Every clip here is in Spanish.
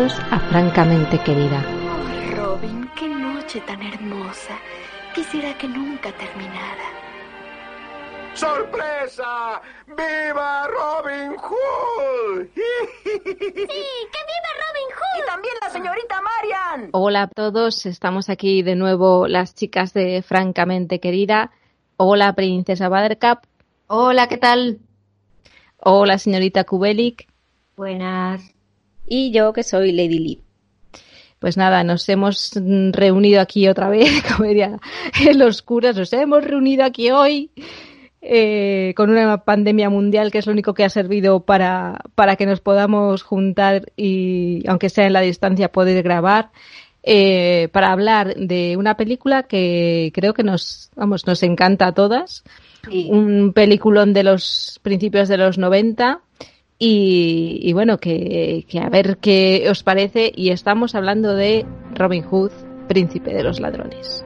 Bienvenidos a Francamente Querida. Oh, Robin, qué noche tan hermosa. Quisiera que nunca terminara. ¡Sorpresa! ¡Viva Robin Hood! ¡Sí! ¡Que viva Robin Hood! Y también la señorita Marian. Hola a todos, estamos aquí de nuevo las chicas de Francamente Querida. Hola, princesa Buttercup. Hola, ¿qué tal? Hola, señorita Kubelik. Buenas. Y yo, que soy Lady Lee. Pues nada, nos hemos reunido aquí otra vez, como diría en los curas, nos hemos reunido aquí hoy eh, con una pandemia mundial que es lo único que ha servido para, para que nos podamos juntar y, aunque sea en la distancia, poder grabar. Eh, para hablar de una película que creo que nos, vamos, nos encanta a todas. Sí. Un peliculón de los principios de los 90 y, y bueno, que, que, a ver qué os parece. Y estamos hablando de Robin Hood, príncipe de los ladrones.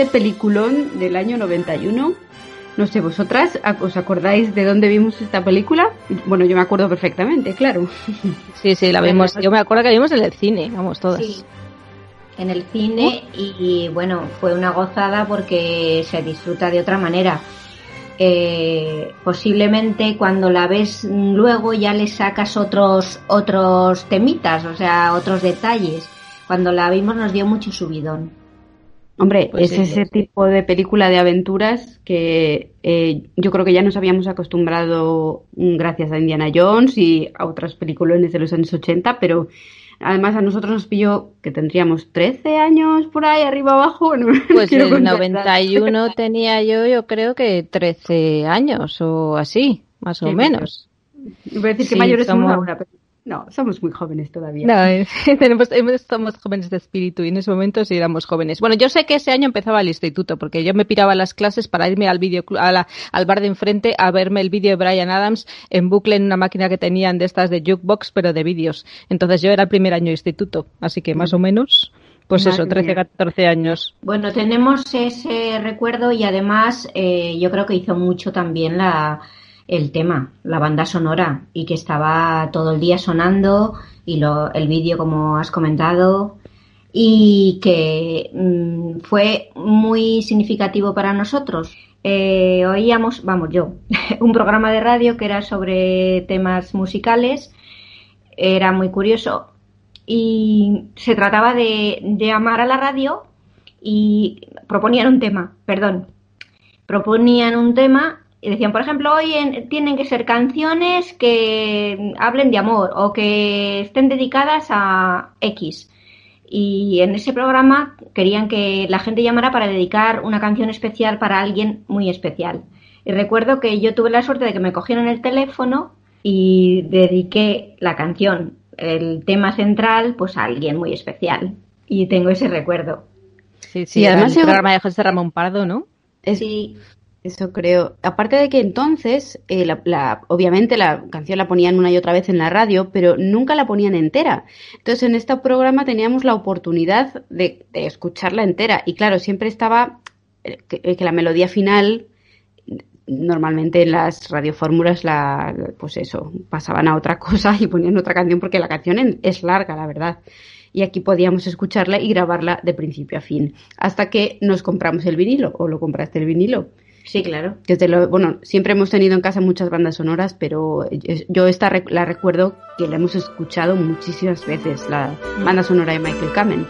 Este peliculón del año 91, no sé, vosotras, ¿os acordáis de dónde vimos esta película? Bueno, yo me acuerdo perfectamente, claro. Sí, sí, la vimos. Yo me acuerdo que la vimos en el cine, vamos, todas. Sí, en el cine y bueno, fue una gozada porque se disfruta de otra manera. Eh, posiblemente cuando la ves luego ya le sacas otros otros temitas, o sea, otros detalles. Cuando la vimos nos dio mucho subidón. Hombre, Pues es sí, ese sí. tipo de película de aventuras que eh, yo creo que ya nos habíamos acostumbrado mm, gracias a Indiana Jones y a otras películas de los años 80, pero además a nosotros nos pilló que tendríamos 13 años por ahí arriba abajo. no Pues en el contar. 91 tenía yo, yo creo que 13 años o así, más o menos. Iba a decir que mayores somos somos- ahora, pero no, somos muy jóvenes todavía. No, eh, tenemos, hemos- somos jóvenes de espíritu y en ese momento sí éramos jóvenes. Bueno, yo sé que ese año empezaba el instituto porque yo me piraba a las clases para irme al video a la- al bar de enfrente a verme el vídeo de Brian Adams en bucle en una máquina que tenían de estas de jukebox pero de vídeos. Entonces yo era el primer año de instituto, así que más o menos, pues Madre eso, 13, mía. 14 años. Bueno, tenemos ese recuerdo y además eh, yo creo que hizo mucho también la, el tema, la banda sonora, y que estaba todo el día sonando, y lo, el vídeo, como has comentado, y que mm, fue muy significativo para nosotros. Eh, oíamos, vamos, yo, un programa de radio que era sobre temas musicales, era muy curioso, y se trataba de, de llamar a la radio y proponían un tema, perdón, proponían un tema y decían, por ejemplo, hoy en- tienen que ser canciones que hablen de amor o que estén dedicadas a X. Y en ese programa querían que la gente llamara para dedicar una canción especial para alguien muy especial. Y recuerdo que yo tuve la suerte de que me cogieron el teléfono y dediqué la canción, el tema central, pues a alguien muy especial. Y tengo ese recuerdo. Sí, sí, Y era además el yo- programa de José Ramón Pardo, ¿no? Es- Sí, Eso creo. Aparte de que entonces, eh, la, la- obviamente la canción la ponían una y otra vez en la radio, pero nunca la ponían entera. Entonces en este programa teníamos la oportunidad de, de escucharla entera. Y claro, siempre estaba que, la melodía final normalmente en las radiofórmulas la, pues eso, pasaban a otra cosa y ponían otra canción porque la canción es larga, la verdad. Y aquí podíamos escucharla y grabarla de principio a fin. Hasta que nos compramos el vinilo, o lo compraste el vinilo. Sí, claro. Desde bueno, siempre hemos tenido en casa muchas bandas sonoras, pero yo esta la recuerdo que la hemos escuchado muchísimas veces, la banda sonora de Michael Kamen.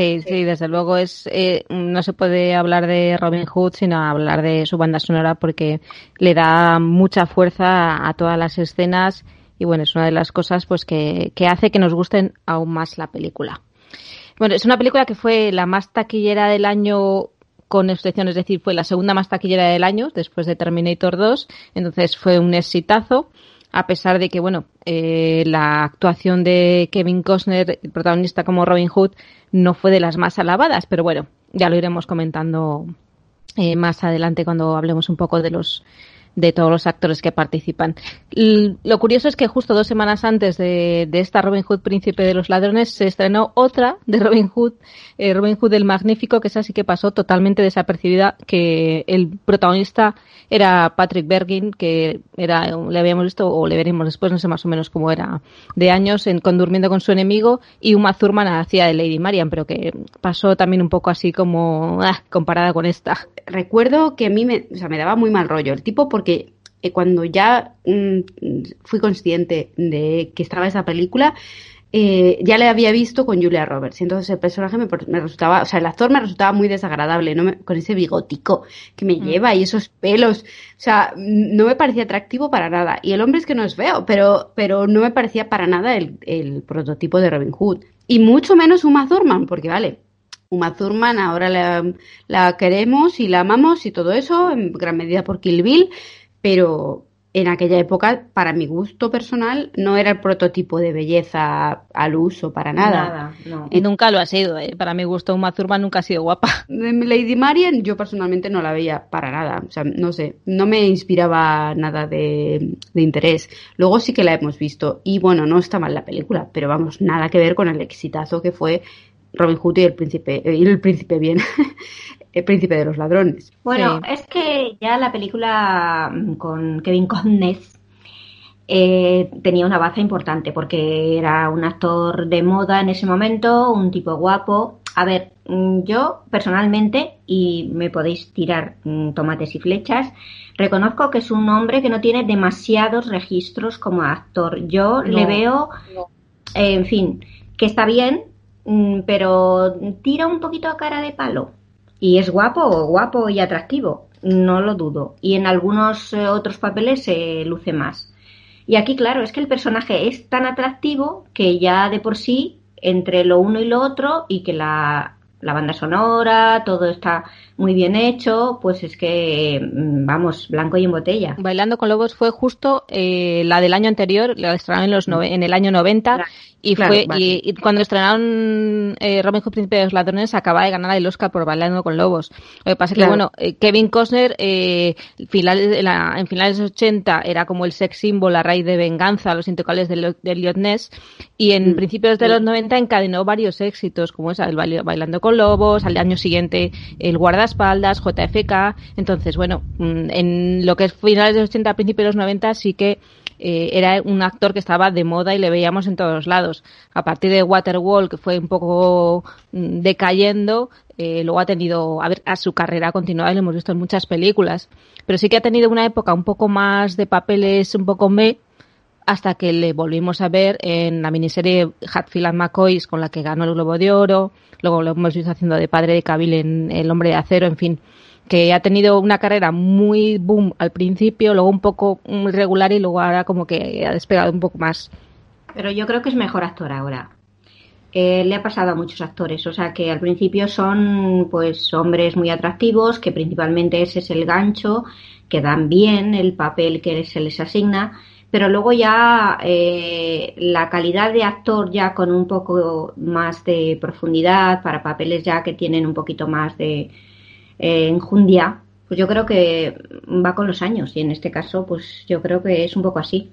Sí, sí, desde luego es eh, no se puede hablar de Robin Hood sino hablar de su banda sonora porque le da mucha fuerza a todas las escenas y bueno, es una de las cosas pues que, que hace que nos gusten aún más la película. Bueno, es una película que fue la más taquillera del año con excepción, es decir, fue la segunda más taquillera del año después de Terminator 2, entonces fue un exitazo a pesar de que, bueno, eh, la actuación de Kevin Costner, el protagonista como Robin Hood, no fue de las más alabadas, pero bueno, ya lo iremos comentando eh, más adelante cuando hablemos un poco de los de todos los actores que participan. lo curioso es que justo dos semanas antes de, esta Robin Hood, Príncipe de los Ladrones, se estrenó otra de Robin Hood, eh, Robin Hood el Magnífico, que esa sí que pasó totalmente desapercibida, que el protagonista era Patrick Bergin, que era, le habíamos visto, o le veremos después, no sé más o menos cómo era, de años en con Durmiendo con su enemigo, y Uma Thurman hacía de Lady Marian, pero que pasó también un poco así como ah, comparada con esta. Recuerdo que a mí me, o sea, me daba muy mal rollo el tipo porque eh, cuando ya mm, fui consciente de que estaba esa película, eh, ya le había visto con Julia Roberts. Y entonces el personaje me, resultaba, o sea, el actor me resultaba muy desagradable, ¿no? con ese bigotico que me mm. lleva y esos pelos. O sea, no me parecía atractivo para nada. Y el hombre es que no es feo, pero, pero no me parecía para nada el, el prototipo de Robin Hood. Y mucho menos Uma Thurman, porque vale, Uma Thurman ahora la, la, queremos y la amamos y todo eso, en gran medida por Kill Bill, pero en aquella época, para mi gusto personal, no era el prototipo de belleza al uso para nada. nada Y nunca lo ha sido. ¿eh? Para mi gusto, Uma Thurman nunca ha sido guapa. Lady Marian, yo personalmente no la veía para nada. O sea, no sé, no me inspiraba nada de, de interés. Luego sí que la hemos visto. Y bueno, no está mal la película, pero vamos, nada que ver con el exitazo que fue Robin Hood y el príncipe, eh, y el príncipe bien, el príncipe de los ladrones. Bueno, es que ya la película mm, con Kevin Costner eh, tenía una base importante porque era un actor de moda en ese momento, un tipo guapo. A ver, mm, yo personalmente, y me podéis tirar mm, tomates y flechas, reconozco que es un hombre que no tiene demasiados registros como actor. Yo le veo, en fin, que está bien, pero tira un poquito a cara de palo. Y es guapo, guapo y atractivo, no lo dudo. Y en algunos eh, otros papeles se luce más. Y aquí, claro, es que el personaje es tan atractivo que ya de por sí, entre lo uno y lo otro, y que la, la banda sonora, todo está muy bien hecho, pues es que, mm, vamos, blanco y en botella. Bailando con Lobos fue justo eh, la del año anterior, la estrenaron en, los en el año 90, y fue y, cuando estrenaron eh, Robin Hood Príncipe de los Ladrones acaba de ganar el Oscar por Bailando con Lobos. Lo que pasa es que, bueno, eh, Kevin Costner eh, finales, la, en finales de los 80 era como el sex symbol a raíz de Venganza, Los Intocables de, de Elliot Ness, y en mm. principios de los 90 encadenó varios éxitos, como esa, el Bailando con Lobos, al año siguiente el Guardaespaldas, JFK. Entonces, bueno, mm, en lo que es finales de los 80, principios de los 90 sí que eh, era un actor que estaba de moda y le veíamos en todos lados. A partir de Waterwall, que fue un poco mm, decayendo, eh, luego ha tenido, a ver, a su carrera continuada, lo hemos visto en muchas películas, pero sí que ha tenido una época un poco más de papeles un poco me, hasta que le volvimos a ver en la miniserie Hatfield and McCoy, con la que ganó el Globo de Oro, luego lo hemos visto haciendo de padre de Cavill en El Hombre de Acero, en fin que ha tenido una carrera muy boom al principio, luego un poco irregular y luego ahora como que ha despegado un poco más. Pero yo creo que es mejor actor ahora. Eh, le ha pasado a muchos actores, o sea que al principio son pues hombres muy atractivos, que principalmente ese es el gancho, que dan bien el papel que se les asigna, pero luego ya eh, la calidad de actor ya con un poco más de profundidad para papeles ya que tienen un poquito más de eh, enjundia, pues yo creo que va con los años y en este caso pues yo creo que es un poco así.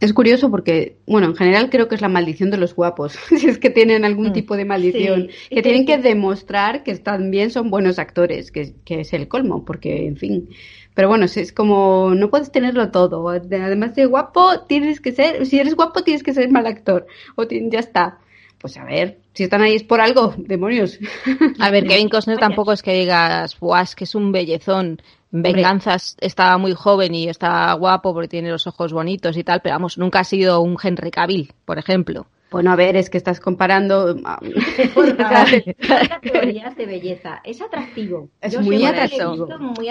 Es curioso porque, bueno, en general creo que es la maldición de los guapos, si es que tienen algún mm. tipo de maldición, que tienen que demostrar que también son buenos actores, que, que es el colmo, porque, en fin, pero bueno, es como, no puedes tenerlo todo. Además de guapo, tienes que ser, si eres guapo, tienes que ser mal actor. O ya está. Pues a ver, si están ahí es por algo, demonios. A ver, Kevin Costner tampoco es que digas, guau, es que es un bellezón. Venganzas estaba muy joven y está guapo porque tiene los ojos bonitos y tal, pero vamos, nunca ha sido un Henry Cavill, por ejemplo. Bueno, a ver, es que estás comparando ah, categorías de belleza. Es atractivo. Es muy atractivo.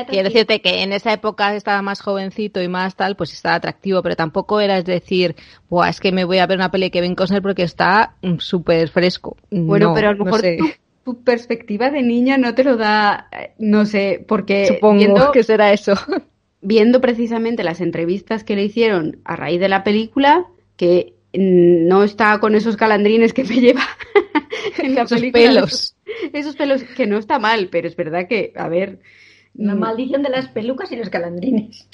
Quiero decirte que en esa época estaba más jovencito y más tal, pues estaba atractivo, pero tampoco era es decir, Buah, es que me voy a ver una peli de Kevin Costner porque está mm, súper fresco. Bueno, pero a lo mejor tu, perspectiva de niña no te lo da, eh, no sé, porque supongo que será eso. Viendo precisamente las entrevistas que le hicieron a raíz de la película, que no está con esos calandrines que me lleva en la esos pelos. Esos pelos que no está mal, pero es verdad que, a ver. La mm, maldición de las pelucas y los calandrines.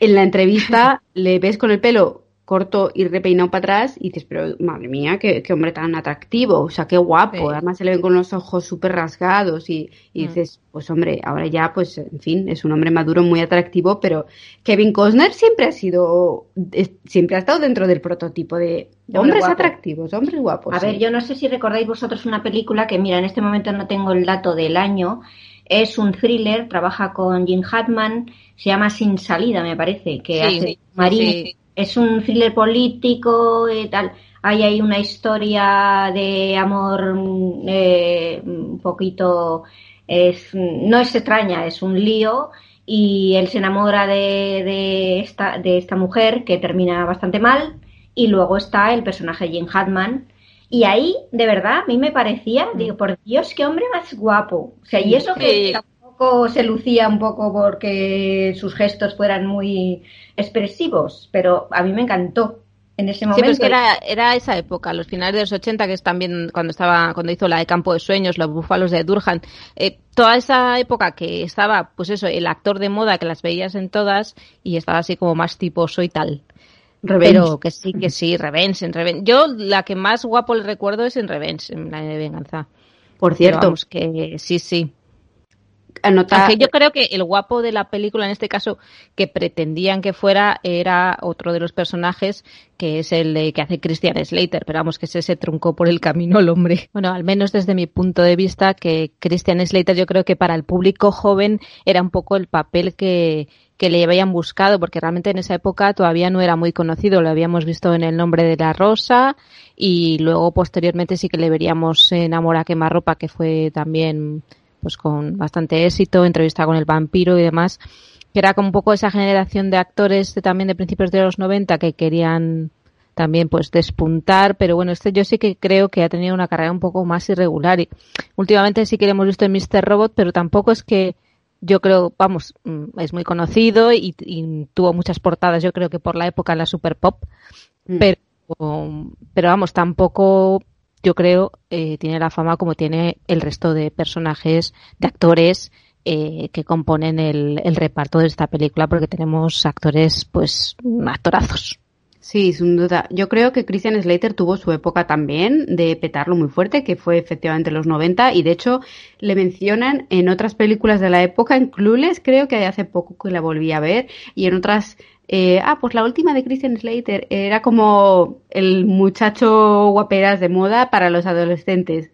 En la entrevista le ves con el pelo corto y repeinado para atrás y dices, pero madre mía, qué, hombre tan atractivo, o sea, qué guapo, además se le ven con los ojos súper rasgados y, mm. dices, pues hombre, ahora ya, pues en fin, es un hombre maduro muy atractivo, pero Kevin Costner siempre ha sido, siempre ha estado dentro del prototipo de, hombres atractivos, hombres guapos. A ver, yo no sé si recordáis vosotros una película que, mira, en este momento no tengo el dato del año, es un thriller, trabaja con Jim Hatman, se llama Sin Salida, me parece, que hace Marín es un thriller político y tal. Hay ahí una historia de amor mm, eh, un poquito, es, no es extraña, es un lío y él se enamora de, de, esta, de esta mujer que termina bastante mal y luego está el personaje Jim Hatman y ahí, de verdad, a mí me parecía, mm. digo, por Dios, qué hombre más guapo. O sea, y eso que tampoco se lucía un poco porque sus gestos fueran muy expresivos, pero a mí me encantó en ese momento. Sí, pero es que era, esa época, los finales de los 80, que es también cuando estaba cuando hizo la de Campo de Sueños, los búfalos de Durhan, eh, toda esa época que estaba, pues eso, el actor de moda que las veías en todas y estaba así como más tiposo y tal. Pero que sí, que sí, Revenge, en Revenge. Yo la que más guapo le recuerdo es en Revenge, en la de Venganza. Por cierto. que sí, sí yo creo que el guapo de la película, en este caso, que pretendían que fuera, era otro de los personajes, que es el de, que hace Christian Slater, pero vamos, que ese se truncó por el camino el hombre. Bueno, al menos desde mi punto de vista, que Christian Slater yo creo que para el público joven era un poco el papel que, que le habían buscado, porque realmente en esa época todavía no era muy conocido, lo habíamos visto en El nombre de la rosa y luego posteriormente sí que le veríamos en Amor a quemarropa, que fue también pues con bastante éxito, entrevista con el vampiro y demás, que era como un poco esa generación de actores de, también de principios de los 90 que querían también pues despuntar, pero bueno, este yo sí que creo que ha tenido una carrera un poco más irregular y últimamente sí que lo hemos visto en Mr. Robot, pero tampoco es que yo creo, vamos, mm, es muy conocido y, tuvo muchas portadas, yo creo que por la época en la Super Pop, mm. pero, pero vamos, tampoco yo creo, eh, tiene la fama como tiene el resto de personajes, de actores eh, que componen el, reparto de esta película, porque tenemos actores, pues, actorazos. Sí, sin duda. Yo creo que Christian Slater tuvo su época también de petarlo muy fuerte, que fue efectivamente los 90, y de hecho le mencionan en otras películas de la época, en Clueless, creo que hace poco que la volví a ver, y en otras eh, ah, pues la última de Christian Slater era como el muchacho guaperas de moda para los adolescentes.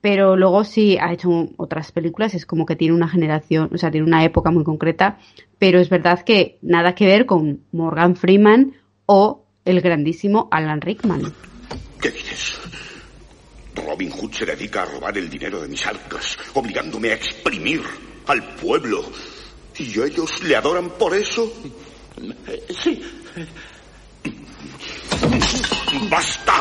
Pero luego sí ha hecho otras películas, es como que tiene una generación, o sea, tiene una época muy concreta, pero es verdad que nada que ver con Morgan Freeman o el grandísimo Alan Rickman. ¿Qué dices? Robin Hood se dedica a robar el dinero de mis arcas, obligándome a exprimir al pueblo. ¿Y ellos le adoran por eso? Sí. ¡Basta!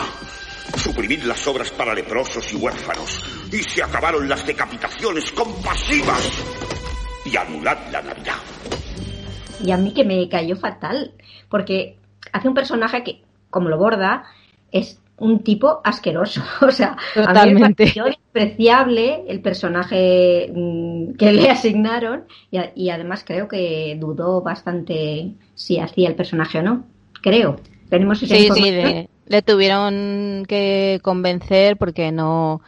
Suprimid las obras para leprosos y huérfanos. Y se acabaron las decapitaciones compasivas. Y anulad la Navidad. Y a mí que me cayó fatal, porque hace un personaje que, como lo borda, es un tipo asqueroso. O sea, a mí me despreciable el personaje mm, que le asignaron y, y, además creo que dudó bastante si hacía el personaje o no. Creo. Tenemos esa sí, sí, le, le tuvieron que convencer porque no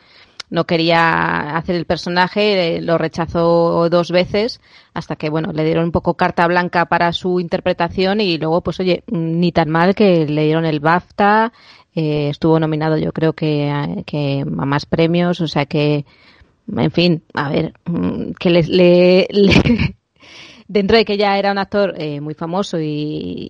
no quería hacer el personaje, lo rechazó dos veces hasta que, bueno, le dieron un poco carta blanca para su interpretación y luego, pues oye, ni tan mal que le dieron el BAFTA, eh, estuvo nominado yo creo que, a más premios, o sea que, en fin, a ver, mm, que le, le, dentro de que ya era un actor eh, muy famoso y,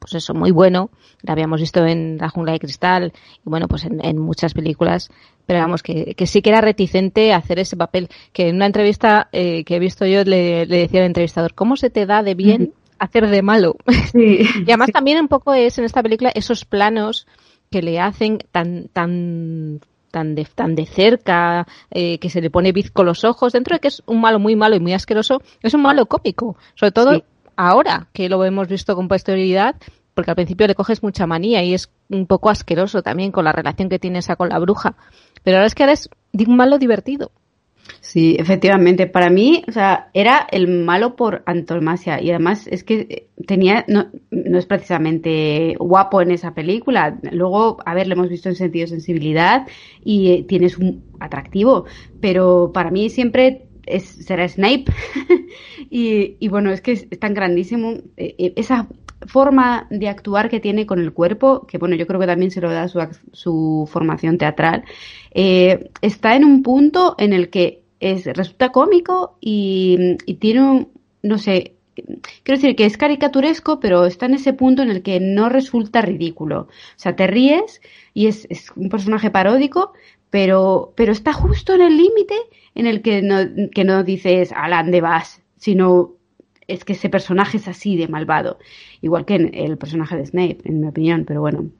pues eso, muy bueno, lo habíamos visto en La jungla de cristal y bueno, pues en, muchas películas, pero vamos, que, sí que era reticente a hacer ese papel, que en una entrevista eh, que he visto yo le, decía al entrevistador, ¿cómo se te da de bien hacer de malo. y además también un poco es en esta película esos planos que le hacen tan tan tan de, tan de cerca, eh, que se le pone bizco los ojos, dentro de que es un malo muy malo y muy asqueroso, es un malo cómico. Sobre todo ahora que lo hemos visto con posterioridad, porque al principio le coges mucha manía y es un poco asqueroso también con la relación que tiene esa con la bruja. Pero ahora es que ahora es un malo divertido. Sí, efectivamente. Para mí, o sea, era el malo por antonomasia. Y además es que tenía, no, no es precisamente guapo en esa película. Luego, a ver, lo hemos visto en sentido de sensibilidad y eh, tienes un atractivo. Pero para mí siempre es, será Snape. y, y, bueno, es que es, tan grandísimo. Eh, eh, esa forma de actuar que tiene con el cuerpo, que bueno, yo creo que también se lo da su, su formación teatral, eh, está en un punto en el que es, resulta cómico y, tiene un, no sé, quiero decir que es caricaturesco, pero está en ese punto en el que no resulta ridículo. O sea, te ríes y es, un personaje paródico, pero, pero está justo en el límite en el que no, que no dices, Alan, de vas? Sino es que ese personaje es así de malvado. Igual que en el personaje de Snape, en mi opinión, pero bueno.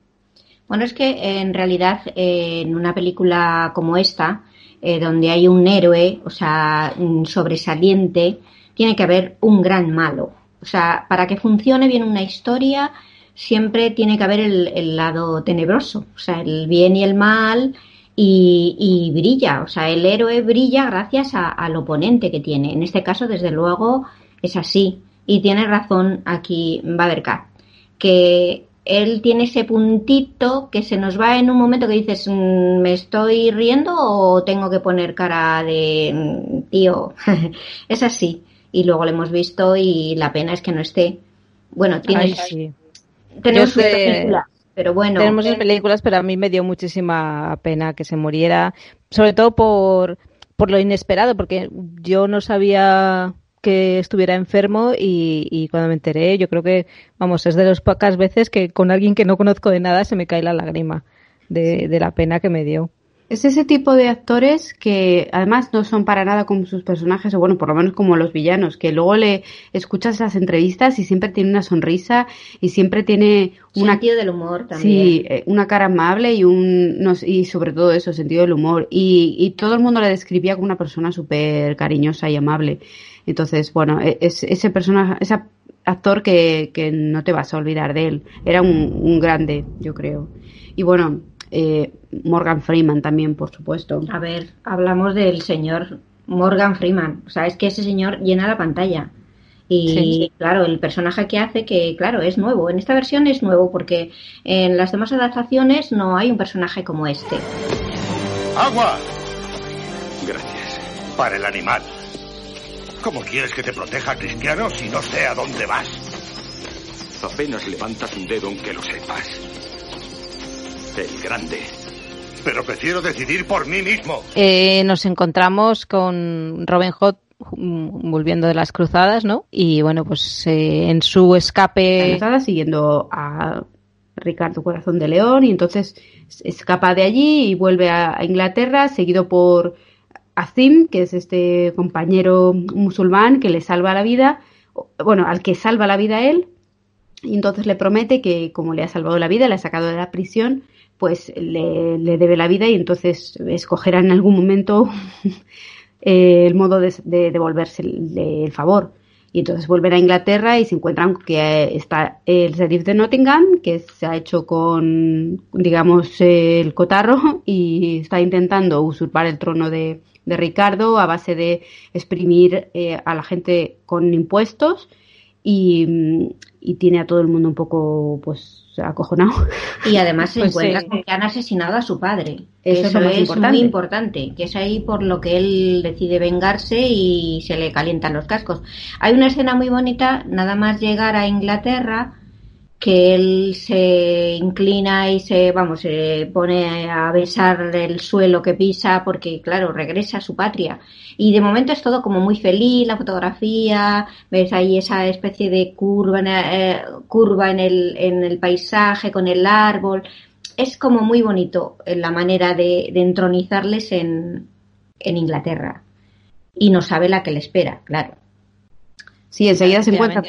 Bueno, es que en realidad en una película como esta, eh, donde hay un héroe, o sea, sobresaliente, tiene que haber un gran malo. O sea, para que funcione bien una historia, siempre tiene que haber el, lado tenebroso, o sea, el bien y el mal, y, brilla, o sea, el héroe brilla gracias al oponente que tiene. En este caso, desde luego, es así. Y tiene razón aquí Badercat, que él tiene ese puntito que se nos va en un momento que dices, mm, ¿me estoy riendo o tengo que poner cara de mm, tío? es así. Y luego lo hemos visto y la pena es que no esté. Bueno, tiene. Tenemos películas, pero bueno. Tenemos eh, películas, pero a mí me dio muchísima pena que se muriera, sobre todo por, por lo inesperado, porque yo no sabía que estuviera enfermo y, cuando me enteré, yo creo que, vamos, es de las pocas veces que con alguien que no conozco de nada se me cae la lágrima de, de la pena que me dio. Es ese tipo de actores que además no son para nada como sus personajes, o bueno, por lo menos como los villanos, que luego le escuchas las entrevistas y siempre tiene una sonrisa y siempre tiene un sentido del humor también. Sí, eh, una cara amable y un y sobre todo eso, sentido del humor. Y, y todo el mundo le describía como una persona súper cariñosa y amable. Entonces, bueno, e, es, ese personaje, ese actor que, que no te vas a olvidar de él. Era un, un grande, yo creo. Y bueno, eh, Morgan Freeman también, por supuesto. A ver, hablamos del señor Morgan Freeman. O sea, es que ese señor llena la pantalla. Y claro, el personaje que hace, que claro, es nuevo. En esta versión es nuevo porque en las demás adaptaciones no hay un personaje como este. ¡Agua! Gracias. Para el animal. ¿Cómo quieres que te proteja, Cristiano, si no sé a dónde vas? Apenas levantas un dedo aunque lo sepas. El grande. Pero prefiero decidir por mí mismo. Eh, nos encontramos con Robin Hood mm, volviendo de las cruzadas, ¿no? Y bueno, pues eh, en su escape... siguiendo a Ricardo Corazón de León y entonces escapa de allí y vuelve a Inglaterra seguido por Azim, que es este compañero musulmán que le salva la vida, bueno, al que salva la vida él, y entonces le promete que como le ha salvado la vida, le ha sacado de la prisión, pues le, debe la vida y entonces escogerá en algún momento eh, el modo de, devolverse el, favor. Y entonces vuelven a Inglaterra y se encuentran que está el sheriff de Nottingham, que se ha hecho con, digamos, el cotarro y está intentando usurpar el trono de, Ricardo a base de exprimir eh, a la gente con impuestos y, y tiene a todo el mundo un poco pues acojonado. Y además se pues encuentra que han asesinado a su padre. Eso, es, muy importante, que es ahí por lo que él decide vengarse y se le calientan los cascos. Hay una escena muy bonita, nada más llegar a Inglaterra, que él se inclina y se, vamos, se pone a besar el suelo que pisa porque, claro, regresa a su patria. Y de momento es todo como muy feliz, la fotografía, ves ahí esa especie de curva, eh, curva en, el, en el paisaje con el árbol. Es como muy bonito la manera de, entronizarles en, en Inglaterra. Y no sabe la que le espera, claro. Sí, enseguida se encuentra.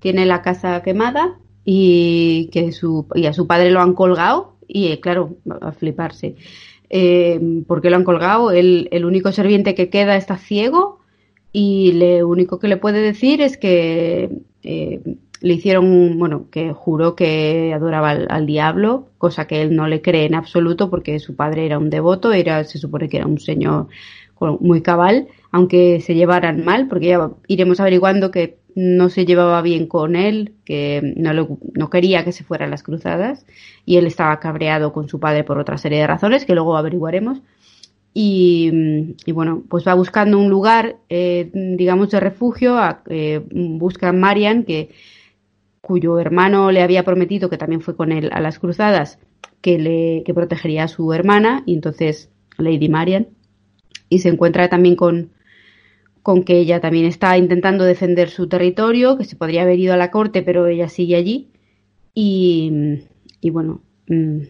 Tiene la casa quemada y que su, y a su padre lo han colgado y eh, claro, a fliparse. Eh, ¿Por qué lo han colgado? El, el, único serviente que queda está ciego y lo único que le puede decir es que eh, le hicieron, bueno, que juró que adoraba al, diablo, cosa que él no le cree en absoluto porque su padre era un devoto, era, se supone que era un señor muy cabal, aunque se llevaran mal, porque ya iremos averiguando que no se llevaba bien con él, que no, no quería que se fueran las cruzadas y él estaba cabreado con su padre por otra serie de razones que luego averiguaremos. Y, bueno, pues va buscando un lugar, eh, digamos, de refugio, eh, busca a Marian, que, cuyo hermano le había prometido, que también fue con él a las cruzadas, que, le, que protegería a su hermana, y entonces Lady Marian, y se encuentra también con, con que ella también está intentando defender su territorio, que se podría haber ido a la corte, pero ella sigue allí. Y, y bueno, mm,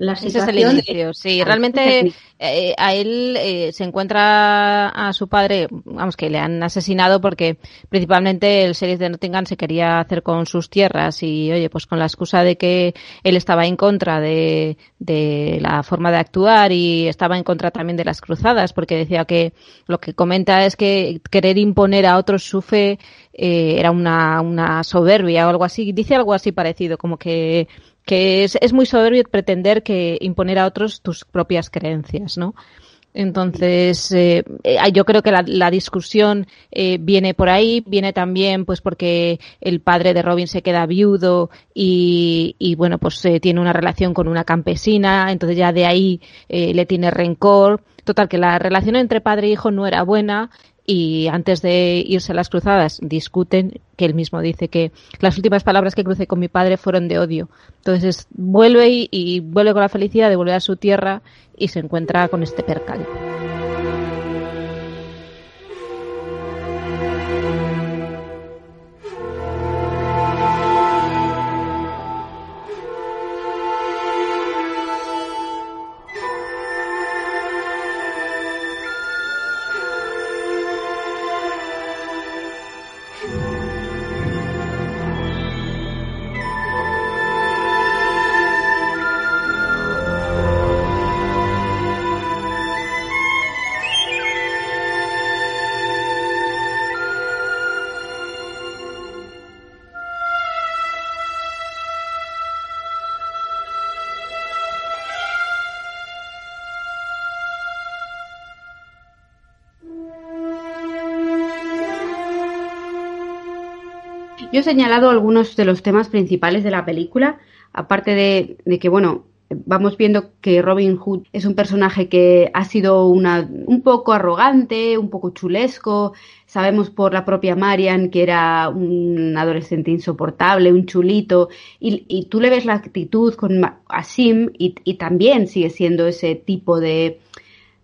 la situación es el sí. Realmente eh, a él eh, se encuentra a su padre, vamos, que le han asesinado porque principalmente el sheriff de Nottingham se quería hacer con sus tierras y, oye, pues con la excusa de que él estaba en contra de, de la forma de actuar y estaba en contra también de las cruzadas porque decía que lo que comenta es que querer imponer a otros su fe eh, era una, una soberbia o algo así. Dice algo así parecido, como que que es, es muy soberbio pretender que imponer a otros tus propias creencias, ¿no? Entonces, eh, eh, yo creo que la, discusión eh, viene por ahí, viene también pues porque el padre de Robin se queda viudo y, y bueno, pues tiene una relación con una campesina, entonces ya de ahí le tiene rencor. Total, que la relación entre padre e hijo no era buena y antes de irse a las cruzadas discuten, que él mismo dice que las últimas palabras que crucé con mi padre fueron de odio. Entonces vuelve y, vuelve con la felicidad de volver a su tierra y se encuentra con este percal. He señalado algunos de los temas principales de la película, aparte de, que, bueno, vamos viendo que Robin Hood es un personaje que ha sido una, un poco arrogante, un poco chulesco. Sabemos por la propia Marian que era un adolescente insoportable, un chulito. Y, tú le ves la actitud con Asim y, y también sigue siendo ese tipo de,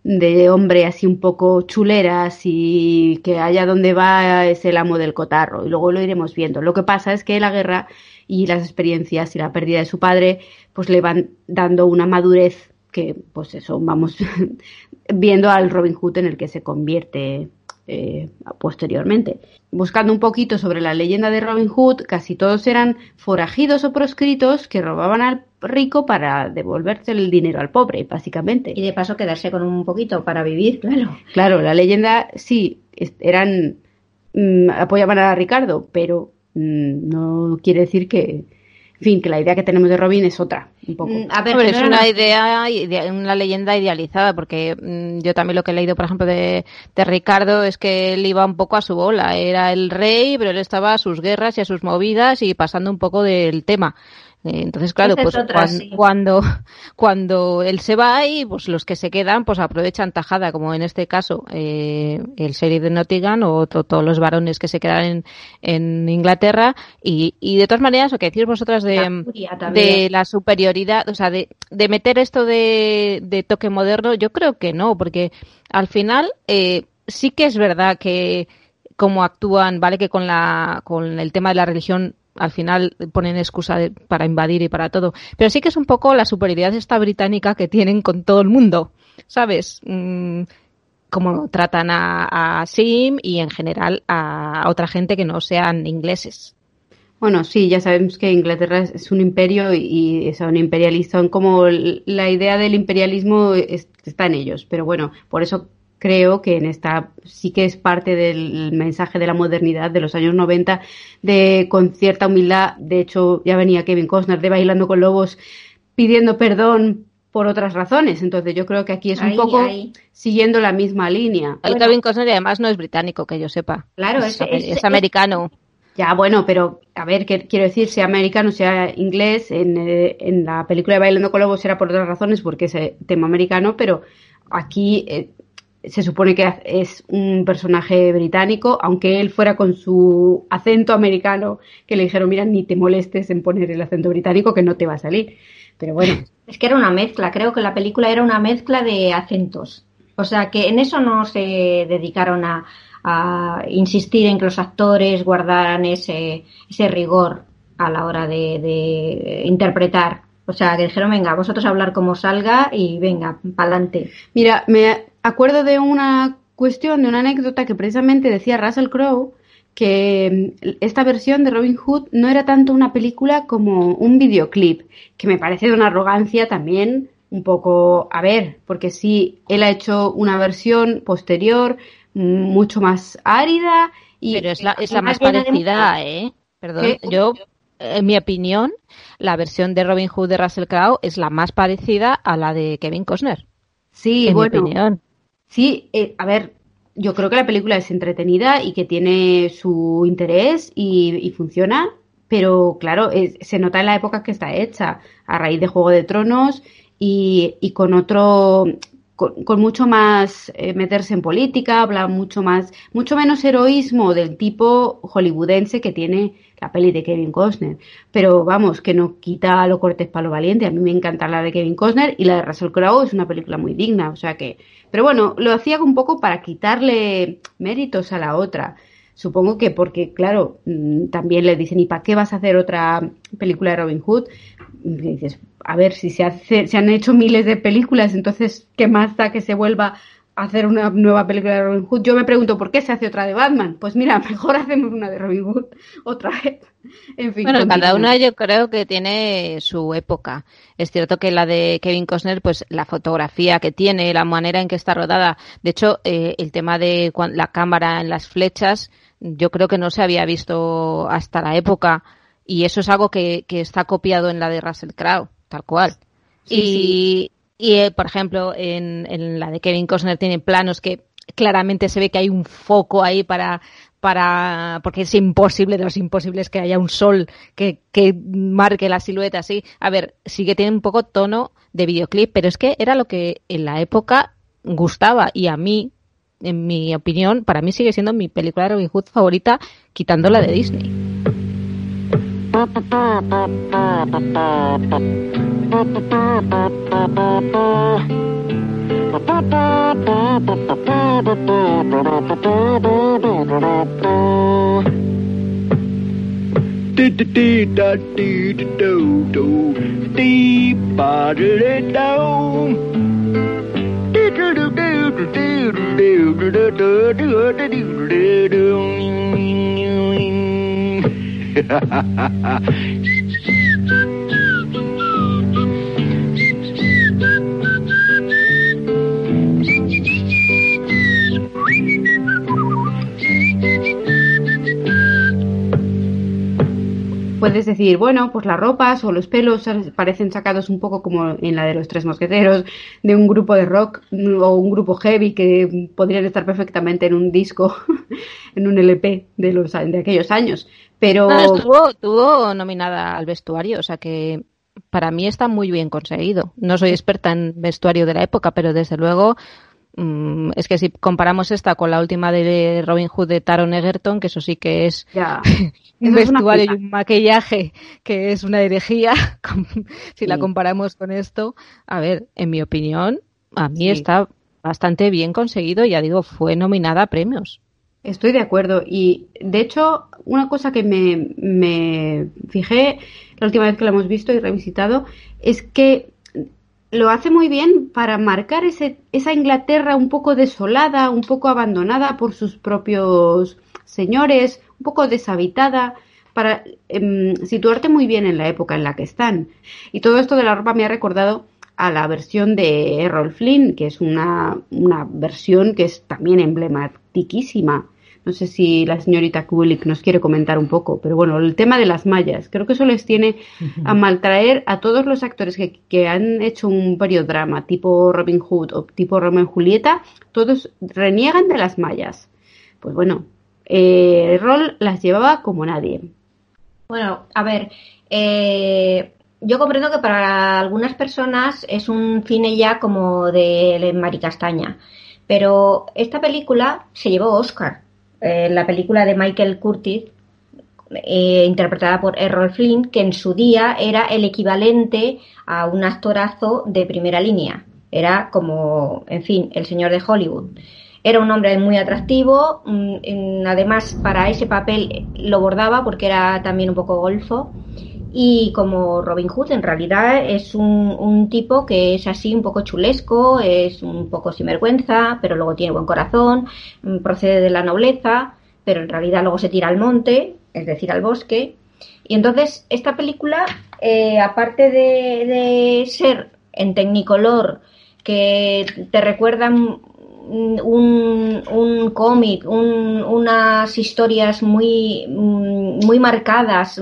de hombre así un poco chuleras y que allá donde va es el amo del cotarro y luego lo iremos viendo. Lo que pasa es que la guerra y las experiencias y la pérdida de su padre pues le van dando una madurez que pues eso, vamos viendo al Robin Hood en el que se convierte eh, posteriormente. Buscando un poquito sobre la leyenda de Robin Hood, casi todos eran forajidos o proscritos que robaban al rico para devolverse el dinero al pobre, básicamente. Y de paso quedarse con un poquito para vivir, claro. Claro, la leyenda sí, eran mm, apoyaban a Ricardo, pero mm, no quiere decir que, en fin, que la idea que tenemos de Robin es otra, un poco. Mm, a ver, es una idea, una leyenda idealizada, porque mm, yo también lo que he leído, por ejemplo, de, de, Ricardo es que él iba un poco a su bola. Era el rey, pero él estaba a sus guerras y a sus movidas y pasando un poco del tema. Eh, entonces, claro, pues cuando, cuando, él se va y pues los que se quedan pues aprovechan tajada, como en este caso eh, el sheriff de Nottingham o todos los varones que se quedan en, en Inglaterra y, y, de todas maneras, lo que decís vosotras de, de la superioridad, o sea, de, de meter esto de, de, toque moderno, yo creo que no, porque al final eh, sí que es verdad que como actúan, vale que con la con el tema de la religión al final ponen excusa para invadir y para todo. Pero sí que es un poco la superioridad esta británica que tienen con todo el mundo, ¿sabes? Mm, tratan a, Sim y en general a otra gente que no sean ingleses. Bueno, sí, ya sabemos que Inglaterra es un imperio y, es un imperialista. Como la idea del imperialismo está en ellos, pero bueno, por eso creo que en esta sí que es parte del mensaje de la modernidad de los años 90, de con cierta humildad. De hecho, ya venía Kevin Costner de Bailando con Lobos pidiendo perdón por otras razones. Entonces, yo creo que aquí es un poco siguiendo la misma línea. El Kevin Costner además no es británico, que yo sepa. Claro, es, es, americano. Ya, bueno, pero a ver, ¿qué quiero decir? Sea americano, sea inglés, en, eh, en la película de Bailando con Lobos era por otras razones, porque es tema americano, pero aquí eh, se supone que es un personaje británico, aunque él fuera con su acento americano, que le dijeron, mira, ni te molestes en poner el acento británico, que no te va a salir. Pero bueno. Es que era una mezcla, creo que la película era una mezcla de acentos. O sea, que en eso no se dedicaron a, insistir en que los actores guardaran ese, ese rigor a la hora de, de interpretar. O sea, que dijeron, venga, vosotros a hablar como salga y venga, pa'lante. Mira, me, acuerdo de una cuestión, de una anécdota que precisamente decía Russell Crowe que mm, esta versión de Robin Hood no era tanto una película como un videoclip, que me parece de una arrogancia también un poco, a ver, porque sí, él ha hecho una versión posterior mm, mucho más árida y... Pero es la, es la más parecida, ¿eh? Perdón, yo, en mi opinión, la versión de Robin Hood de Russell Crowe es la más parecida a la de Kevin Costner. Sí, en Mi opinión. Sí, eh, a ver, yo creo que la película es entretenida y que tiene su interés y, funciona, pero claro, se nota en la época que está hecha, a raíz de Juego de Tronos y, y con otro, con, mucho más eh, meterse en política, habla mucho más, mucho menos heroísmo del tipo hollywoodense que tiene la peli de Kevin Costner. Pero vamos, que no quita lo cortes para lo valiente. A mí me encanta la de Kevin Costner y la de Russell Crowe es una película muy digna. O sea que, pero bueno, lo hacía un poco para quitarle méritos a la otra. Supongo que porque, claro, mm, también le dicen, ¿y para qué vas a hacer otra película de Robin Hood? Dices, a ver, si se, hace, se han hecho miles de películas, entonces, ¿qué más da que se vuelva hacer una nueva película de Robin Hood. Yo me pregunto, ¿por qué se hace otra de Batman? Pues mira, mejor hacemos una de Robin Hood otra vez. En fin. Bueno, cada una yo creo que tiene su época. Es cierto que la de Kevin Costner, pues la fotografía que tiene, la manera en que está rodada. De hecho, eh, el tema de la cámara en las flechas, yo creo que no se había visto hasta la época. Y eso es algo que, que está copiado en la de Russell Crowe, tal cual. y, y, eh, por ejemplo, en, en, la de Kevin Costner tiene planos que claramente se ve que hay un foco ahí para, para, porque es imposible de los imposibles que haya un sol que, que marque la silueta así. A ver, sí que tiene un poco tono de videoclip, pero es que era lo que en la época gustaba y a mí, en mi opinión, para mí sigue siendo mi película de Robin Hood favorita, quitando la de Disney. Ha ha ha ha. Puedes decir, bueno, pues las ropas o los pelos parecen sacados un poco como en la de los tres mosqueteros, de un grupo de rock o un grupo heavy que podrían estar perfectamente en un disco, en un LP de, los, de aquellos años. Pero estuvo, estuvo nominada al vestuario, o sea que para mí está muy bien conseguido. No soy experta en vestuario de la época, pero desde luego Mm, es que si comparamos esta con la última de Robin Hood de Taron Egerton, que eso sí que es un vestuario y un maquillaje que es una herejía, si la comparamos con esto, a ver, en mi opinión, a mí está bastante bien conseguido, ya digo, fue nominada a premios. Estoy de acuerdo. Y de hecho una cosa que me, me fijé la última vez que la hemos visto y revisitado es que lo hace muy bien para marcar ese, esa Inglaterra un poco desolada, un poco abandonada por sus propios señores, un poco deshabitada, para em, situarte muy bien en la época en la que están. Y todo esto de la ropa me ha recordado a la versión de Errol Flynn, que es una, una versión que es también emblematiquísima no sé si la señorita Kulik nos quiere comentar un poco, pero bueno, el tema de las mallas, creo que eso les tiene a maltraer a todos los actores que, han hecho un periodrama tipo Robin Hood o tipo Romeo y Julieta, todos reniegan de las mallas. Pues bueno, eh, Rol las llevaba como nadie. Bueno, a ver, eh, yo comprendo que para algunas personas es un cine ya como de Maricastaña, pero esta película se llevó Oscar eh, la película de Michael Curtis, eh, interpretada por Errol Flynn, que en su día era el equivalente a un actorazo de primera línea. Era como, en fin, el señor de Hollywood. Era un hombre muy atractivo, mm, además para ese papel lo bordaba porque era también un poco golfo. Y como Robin Hood, en realidad es un, un, tipo que es así un poco chulesco, es un poco sinvergüenza, pero luego tiene buen corazón, mm, procede de la nobleza, pero en realidad luego se tira al monte, es decir, al bosque. Y entonces esta película, eh, aparte de, ser en tecnicolor, que te recuerdan un, un cómic, un, unas historias muy, mm, muy marcadas,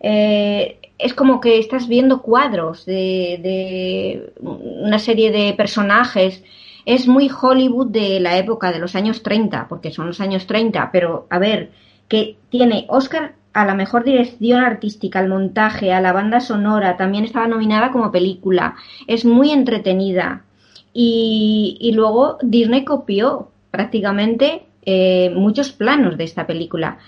eh, es como que estás viendo cuadros de, una serie de personajes. Es muy Hollywood de la época de los años 30, porque son los años 30, pero a ver, que tiene Oscar a la mejor dirección artística, al montaje, a la banda sonora, también estaba nominada como película. Es muy entretenida. Y, luego Disney copió prácticamente eh, muchos planos de esta película.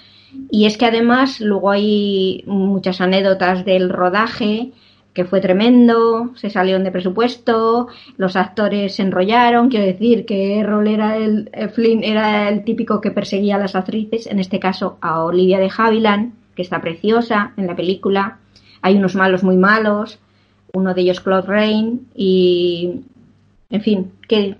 Y es que además luego hay muchas anécdotas del rodaje, que fue tremendo, se salieron de presupuesto, los actores se enrollaron, quiero decir que Errol era el, eh, Flynn era el típico que perseguía a las actrices, en este caso a Olivia de Havilland, que está preciosa en la película, hay unos malos muy malos, uno de ellos Claude Rain y en fin, que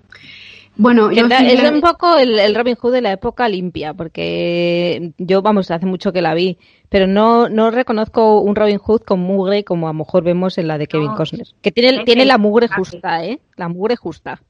bueno, es un poco el, Robin Hood de la época limpia, porque yo, vamos, hace mucho que la vi, pero no, no reconozco un Robin Hood con mugre como a lo mejor vemos en la de Kevin Costner. Que tiene, tiene la mugre justa, ¿eh? La mugre justa.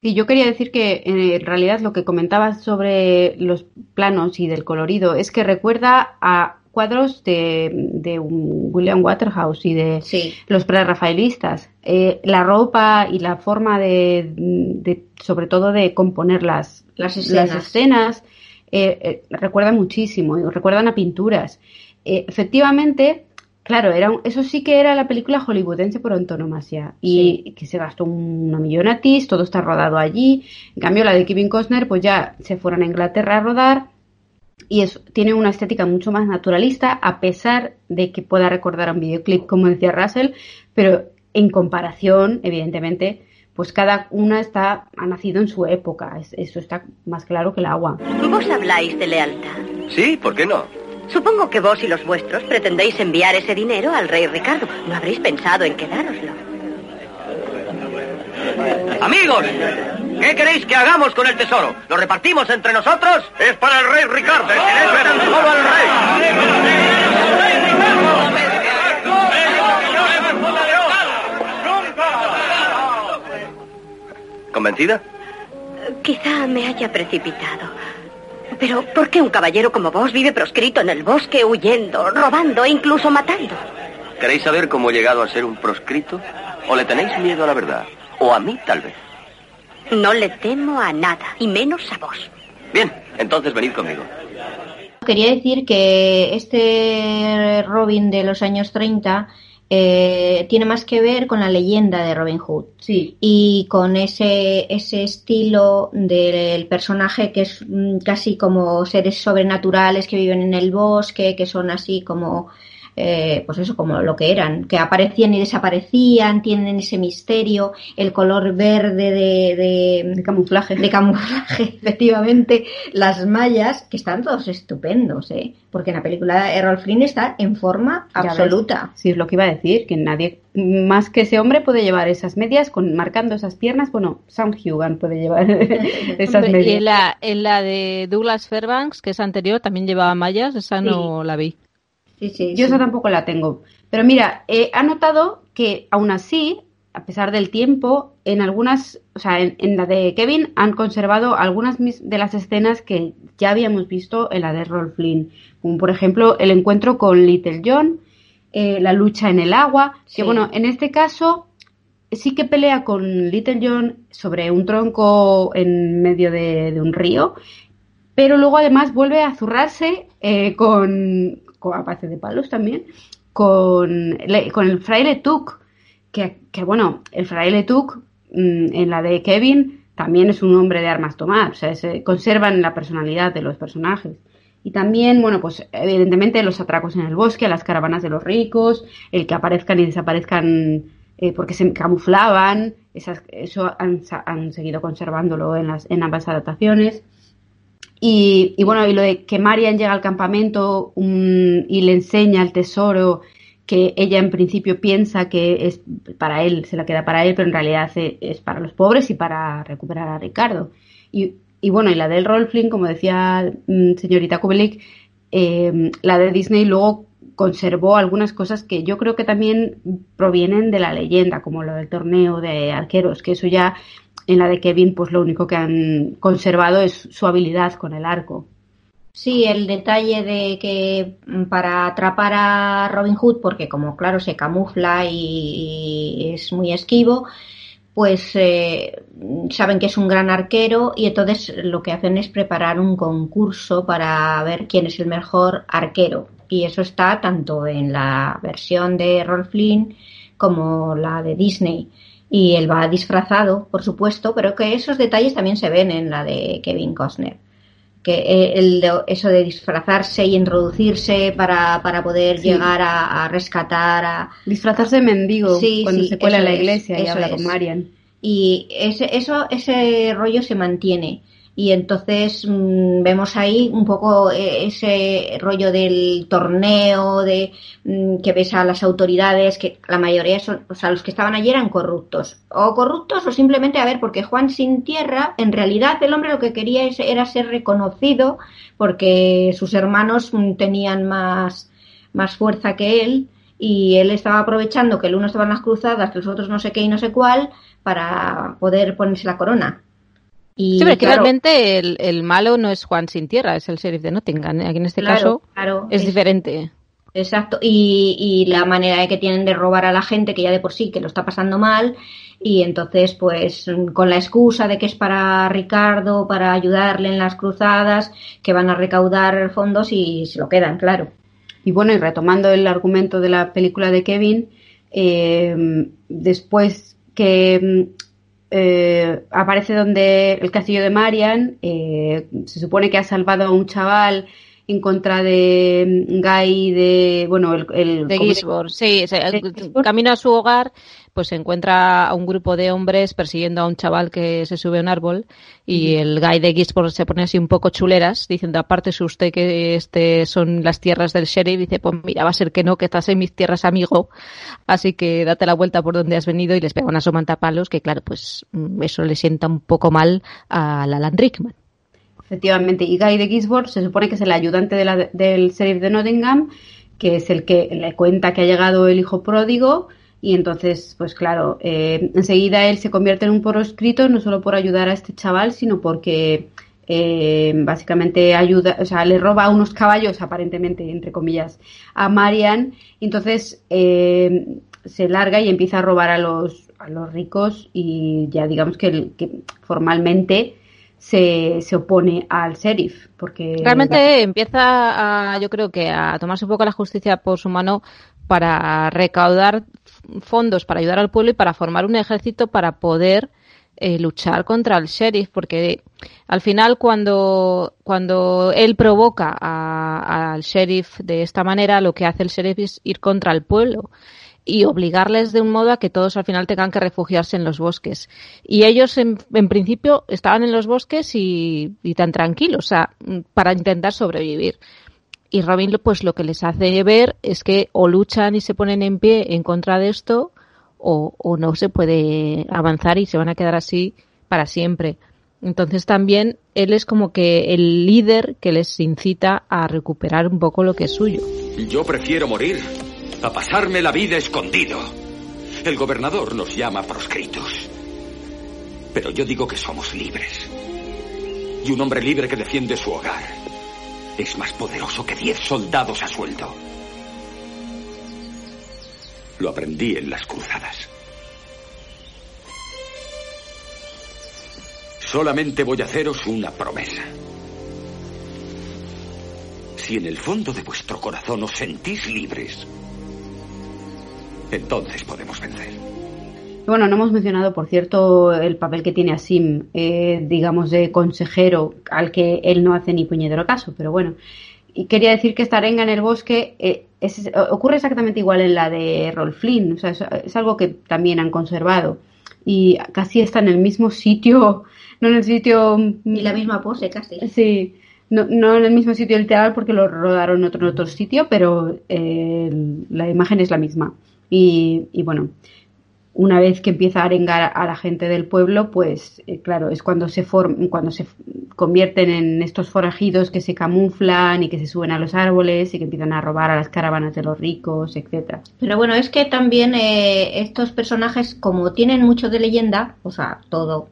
Y yo quería decir que en realidad lo que comentabas sobre los planos y del colorido es que recuerda a cuadros de, William Waterhouse y de los prerrafaelistas. Eh, la ropa y la forma de, sobre todo de componer las, las escenas, eh, eh, recuerdan muchísimo, recuerdan a pinturas. efectivamente, claro, era eso sí que era la película hollywoodense por antonomasia y que se gastó una millonatis, todo está rodado allí. En cambio, la de Kevin Costner, pues ya se fueron a Inglaterra a rodar y es, tiene una estética mucho más naturalista, a pesar de que pueda recordar a un videoclip, como decía Russell, pero en comparación, evidentemente, pues cada una está, ha nacido en su época, eso está más claro que el agua. ¿Vos habláis de lealtad? Sí, ¿por qué no? Supongo que vos y los vuestros pretendéis enviar ese dinero al rey Ricardo. No habréis pensado en quedároslo. Amigos, ¿qué queréis que hagamos con el tesoro? ¿Lo repartimos entre nosotros? Es para el rey Ricardo. tan solo al rey. ¿Convencida? Quizá me haya precipitado. Pero ¿por qué un caballero como vos vive proscrito en el bosque huyendo, robando e incluso matando? ¿Queréis saber cómo he llegado a ser un proscrito? ¿O le tenéis miedo a la verdad? ¿O a mí, tal vez? No le temo a nada, y menos a vos. Bien, entonces venid conmigo. Quería decir que este Robin de los años 30 eh, tiene más que ver con la leyenda de Robin Hood. Sí. Y con ese, ese estilo del personaje que es mm, casi como seres sobrenaturales que viven en el bosque, que son así como eh, pues eso, como lo que eran, que aparecían y desaparecían, tienen ese misterio, el color verde de, de, camuflaje. De camuflaje, efectivamente, las mallas, que están todos estupendos, ¿eh? porque en la película de Errol Flynn está en forma absoluta. Sí, es lo que iba a decir, que nadie más que ese hombre puede llevar esas medias con marcando esas piernas. Bueno, Sam Hugan puede llevar esas medias. Y en la, en la de Douglas Fairbanks, que es anterior, también llevaba mallas, esa no la vi. Yo esa tampoco la tengo. Pero mira, he notado que aún así, a pesar del tiempo, en algunas, o sea, en, la de Kevin han conservado algunas de las escenas que ya habíamos visto en la de Rolf Flynn, como por ejemplo el encuentro con Little John, eh, la lucha en el agua, que bueno, en este caso sí que pelea con Little John sobre un tronco en medio de, un río, pero luego además vuelve a zurrarse eh, con, a base de palos también, con, con el fraile Tuk, que, que, bueno, el fraile Tuk mm, en la de Kevin también es un hombre de armas tomar, o sea, se conservan la personalidad de los personajes. Y también, bueno, pues evidentemente los atracos en el bosque, las caravanas de los ricos, el que aparezcan y desaparezcan eh, porque se camuflaban, esas, eso han, han, seguido conservándolo en, las, en ambas adaptaciones. Y, bueno, y lo de que Marian llega al campamento y le enseña el tesoro que ella en principio piensa que es para él, se la queda para él, pero en realidad es para los pobres y para recuperar a Ricardo. Y, y bueno, y la del Rolfling, como decía mm, señorita Kubelik, em, la de Disney luego conservó algunas cosas que yo creo que también provienen de la leyenda, como lo del torneo de arqueros, que eso ya en la de Kevin, pues lo único que han conservado es su habilidad con el arco. Sí, el detalle de que mm, para atrapar a Robin Hood, porque como claro se camufla y, es muy esquivo, pues eh, saben que es un gran arquero y entonces lo que hacen es preparar un concurso para ver quién es el mejor arquero. Y eso está tanto en la versión de Rolf Flynn como la de Disney y él va disfrazado, por supuesto, pero que esos detalles también se ven en la de Kevin Costner. Que eh, el, eso de disfrazarse y introducirse para, para poder llegar a, rescatar a... Disfrazarse de mendigo cuando se cuela en la iglesia y habla con Marian. Y ese, eso, ese rollo se mantiene y entonces mm, vemos ahí un poco eh, ese rollo del torneo de mm, que ves a las autoridades que la mayoría son o sea los que estaban allí eran corruptos. O corruptos o simplemente a ver porque Juan sin tierra en realidad el hombre lo que quería era ser reconocido porque sus hermanos mm, tenían más más fuerza que él y él estaba aprovechando que el uno estaba en las cruzadas que los otros no sé qué y no sé cuál para poder ponerse la corona sí, pero que realmente el, malo no es Juan sin tierra, es el sheriff de Nottingham. Aquí en este caso es, diferente. Exacto, y, y, la manera que tienen de robar a la gente, que ya de por sí que lo está pasando mal, y entonces pues con la excusa de que es para Ricardo, para ayudarle en las cruzadas, que van a recaudar fondos y se lo quedan, claro. Y bueno, y retomando el argumento de la película de Kevin, eh, después que eh, aparece donde el castillo de Marian, eh, se supone que ha salvado a un chaval en contra de Guy de bueno el, el de Gisborne, sí, camino a su hogar pues se encuentra a un grupo de hombres persiguiendo a un chaval que se sube a un árbol y el Guy de Gisborne se pone así un poco chuleras diciendo aparte si usted que este son las tierras del sheriff dice pues mira va a ser que no que estás en mis tierras amigo así que date la vuelta por donde has venido y les pega una palos que claro pues mm, eso le sienta un poco mal a la Rickman Efectivamente, y Guy de Gisborne se supone que es el ayudante del sheriff de Nottingham, que es el que le cuenta que ha llegado el hijo pródigo, y entonces, pues claro, eh, enseguida él se convierte en un proscrito, no solo por ayudar a este chaval, sino porque eh, básicamente ayuda, o sea, le roba unos caballos, aparentemente, entre comillas, a Marian, entonces eh, se larga y empieza a robar a los, a los ricos y ya digamos que, que formalmente se, se opone al sheriff. Porque realmente empieza a, yo creo que a tomarse un poco la justicia por su mano para recaudar fondos para ayudar al pueblo y para formar un ejército para poder eh, luchar contra el sheriff, porque al final cuando, cuando él provoca al sheriff de esta manera, lo que hace el sheriff es ir contra el pueblo y obligarles de un modo a que todos al final tengan que refugiarse en los bosques. Y ellos en, principio estaban en los bosques y, tan tranquilos, o sea, para intentar sobrevivir. Y Robin pues lo que les hace ver es que o luchan y se ponen en pie en contra de esto o, o no se puede avanzar y se van a quedar así para siempre. Entonces también él es como que el líder que les incita a recuperar un poco lo que es suyo. Yo prefiero morir a pasarme la vida escondido. El gobernador nos llama proscritos. Pero yo digo que somos libres. Y un hombre libre que defiende su hogar es más poderoso que diez soldados a sueldo. Lo aprendí en las cruzadas. Solamente voy a haceros una promesa. Si en el fondo de vuestro corazón os sentís libres, entonces podemos vencer. Bueno, no hemos mencionado, por cierto, el papel que tiene Asim, eh, digamos, de consejero, al que él no hace ni puñetero caso, pero bueno. Y quería decir que esta arenga en el bosque eh, ocurre exactamente igual en la de Rolf Flynn, o sea, es, algo que también han conservado. Y casi está en el mismo sitio, no en el sitio... Y la misma pose, casi. Sí, no, no en el mismo sitio literal porque lo rodaron en otro, en otro sitio, pero eh, la imagen es la misma. Y, bueno, una vez que empieza a arengar a la gente del pueblo, pues eh, claro, es cuando se cuando se convierten en estos forajidos que se camuflan y que se suben a los árboles y que empiezan a robar a las caravanas de los ricos, etcétera. Pero bueno, es que también eh, estos personajes, como tienen mucho de leyenda, o sea, todo,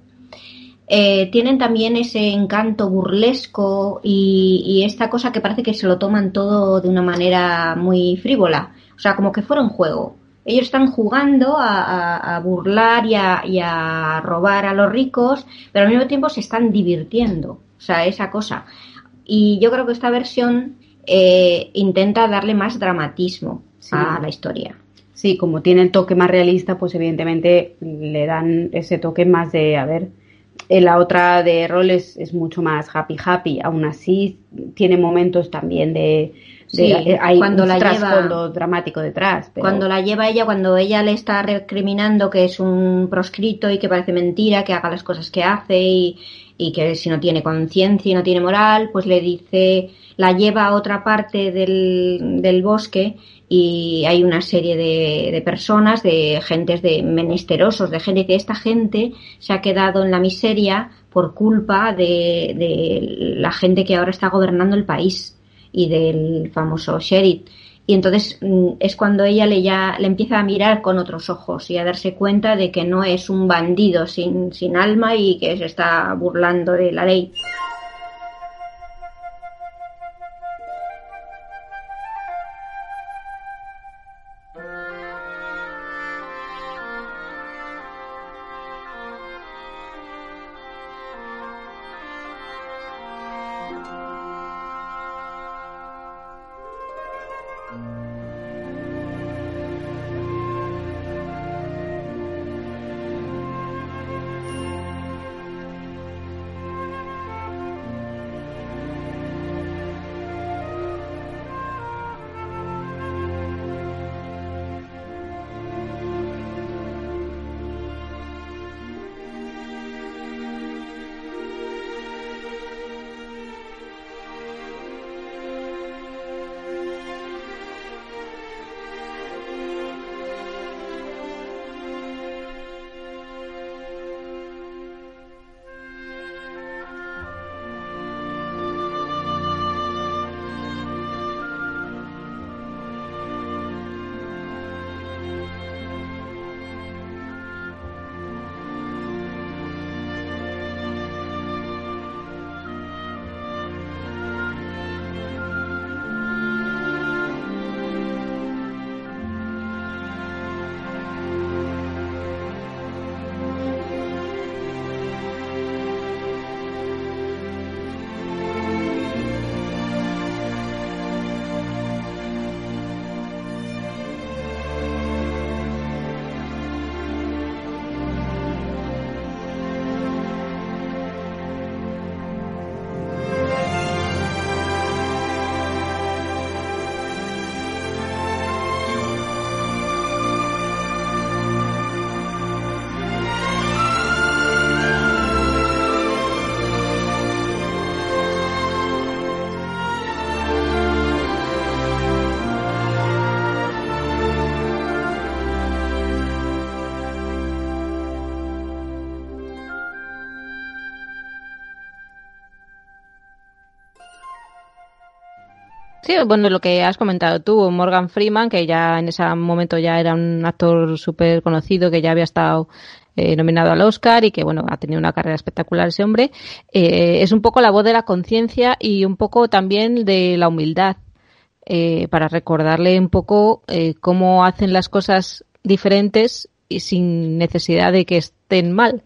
eh, tienen también ese encanto burlesco y, y, esta cosa que parece que se lo toman todo de una manera muy frívola, o sea, como que fuera un juego ellos están jugando a, burlar y a, robar a los ricos, pero al mismo tiempo se están divirtiendo. O sea, esa cosa. Y yo creo que esta versión eh, intenta darle más dramatismo a la historia. Sí, como tiene el toque más realista, pues evidentemente le dan ese toque más de, a ver, en la otra de rol es mucho más happy happy, aún así tiene momentos también de, eh, hay cuando un la trasfondo dramático detrás. Cuando la lleva ella, cuando ella le está recriminando que es un proscrito y que parece mentira, que haga las cosas que hace y, que si no tiene conciencia y no tiene moral, pues le dice, la lleva a otra parte del, del bosque y hay una serie de, de, personas, de gentes de menesterosos, de gente que esta gente se ha quedado en la miseria por culpa de, de la gente que ahora está gobernando el país y del famoso sheriff. Y entonces mm, es cuando ella le, ya, le empieza a mirar con otros ojos y a darse cuenta de que no es un bandido sin, sin alma y que se está burlando de la ley. Sí, bueno, lo que has comentado tú, Morgan Freeman, que ya en ese momento ya era un actor súper conocido, que ya había estado eh, nominado al Oscar y que, bueno, ha tenido una carrera espectacular ese hombre, eh, es un poco la voz de la conciencia y un poco también de la humildad, eh, para recordarle un poco cómo hacen las cosas diferentes y sin necesidad de que estén mal.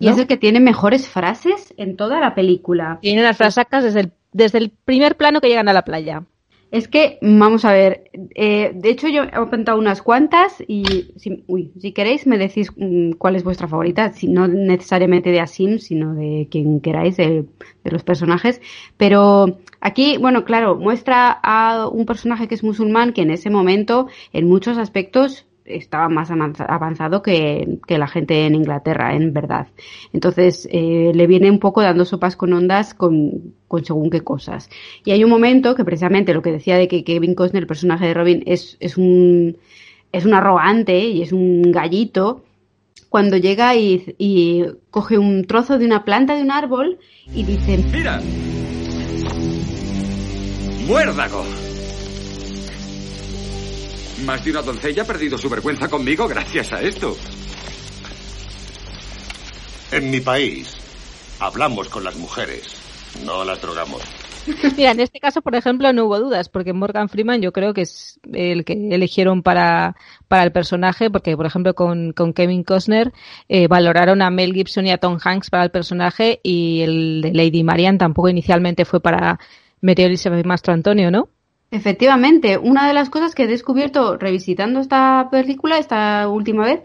Y es el que tiene mejores frases en toda la película. Tiene las frasacas desde el desde el primer plano que llegan a la playa. Es que, vamos a ver, eh, de hecho yo he apuntado unas cuantas y si, uy, si queréis me decís mm, cuál es vuestra favorita, si no necesariamente de Asim, sino de quien queráis, de, de, los personajes. Pero aquí, bueno, claro, muestra a un personaje que es musulmán que en ese momento, en muchos aspectos, estaba más avanzado que, la gente en Inglaterra, en verdad. Entonces, eh, le viene un poco dando sopas con ondas con, según qué cosas. Y hay un momento que precisamente lo que decía de que Kevin Costner, el personaje de Robin, es, es un, es un arrogante y es un gallito, cuando llega y, y coge un trozo de una planta de un árbol y dice... ¡Mira! ¡Muérdago! Más de una doncella ha perdido su vergüenza conmigo gracias a esto. En mi país, hablamos con las mujeres, no las drogamos. Mira, en este caso, por ejemplo, no hubo dudas, porque Morgan Freeman yo creo que es el que eligieron para, para el personaje, porque, por ejemplo, con, con Kevin Costner eh, valoraron a Mel Gibson y a Tom Hanks para el personaje y el de Lady Marian tampoco inicialmente fue para María Elizabeth Mastro Antonio, ¿no? Efectivamente, una de las cosas que he descubierto revisitando esta película, esta última vez,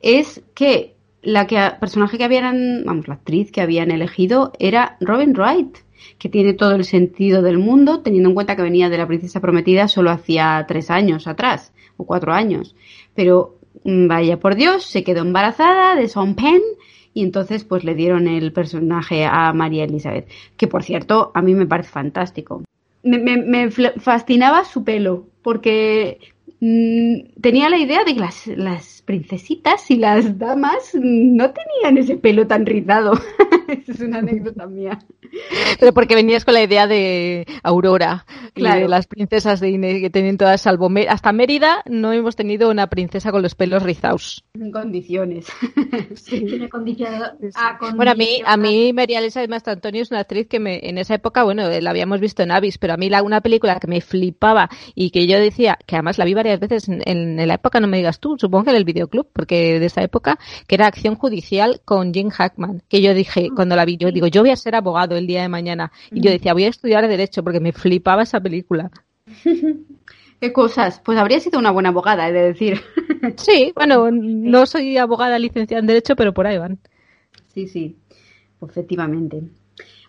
es que la que, personaje que habían, vamos, la actriz que habían elegido era Robin Wright, que tiene todo el sentido del mundo, teniendo en cuenta que venía de la princesa prometida solo hacía tres años atrás, o cuatro años. Pero, mm, vaya por Dios, se quedó embarazada de Sean Penn, y entonces pues le dieron el personaje a María Elizabeth, que por cierto a mí me parece fantástico me, me, fascinaba su pelo, porque mm, tenía la idea de que las, las, princesitas y las damas no tenían ese pelo tan rizado. es una anécdota mía. Pero porque venías con la idea de Aurora, claro. de las princesas de Inés que tienen todas salvo. Hasta Mérida no hemos tenido una princesa con los pelos rizados. En condiciones. Sí. bueno, a mí, a mí María Elisa Mastro Antonio es una actriz que me, en esa época, bueno, la habíamos visto en Avis, pero a mí la, una película que me flipaba y que yo decía, que además la vi varias veces en, en la época, no me digas tú, supongo que en el videoclub, porque de esa época, que era Acción Judicial con Jim Hackman, que yo dije, cuando la vi, yo digo, yo voy a ser abogado el día de mañana. Y yo decía, voy a estudiar Derecho porque me flipaba esa película. ¿Qué cosas? Pues habría sido una buena abogada, he de decir. Sí, bueno, no soy abogada licenciada en Derecho, pero por ahí van. Sí, sí, efectivamente.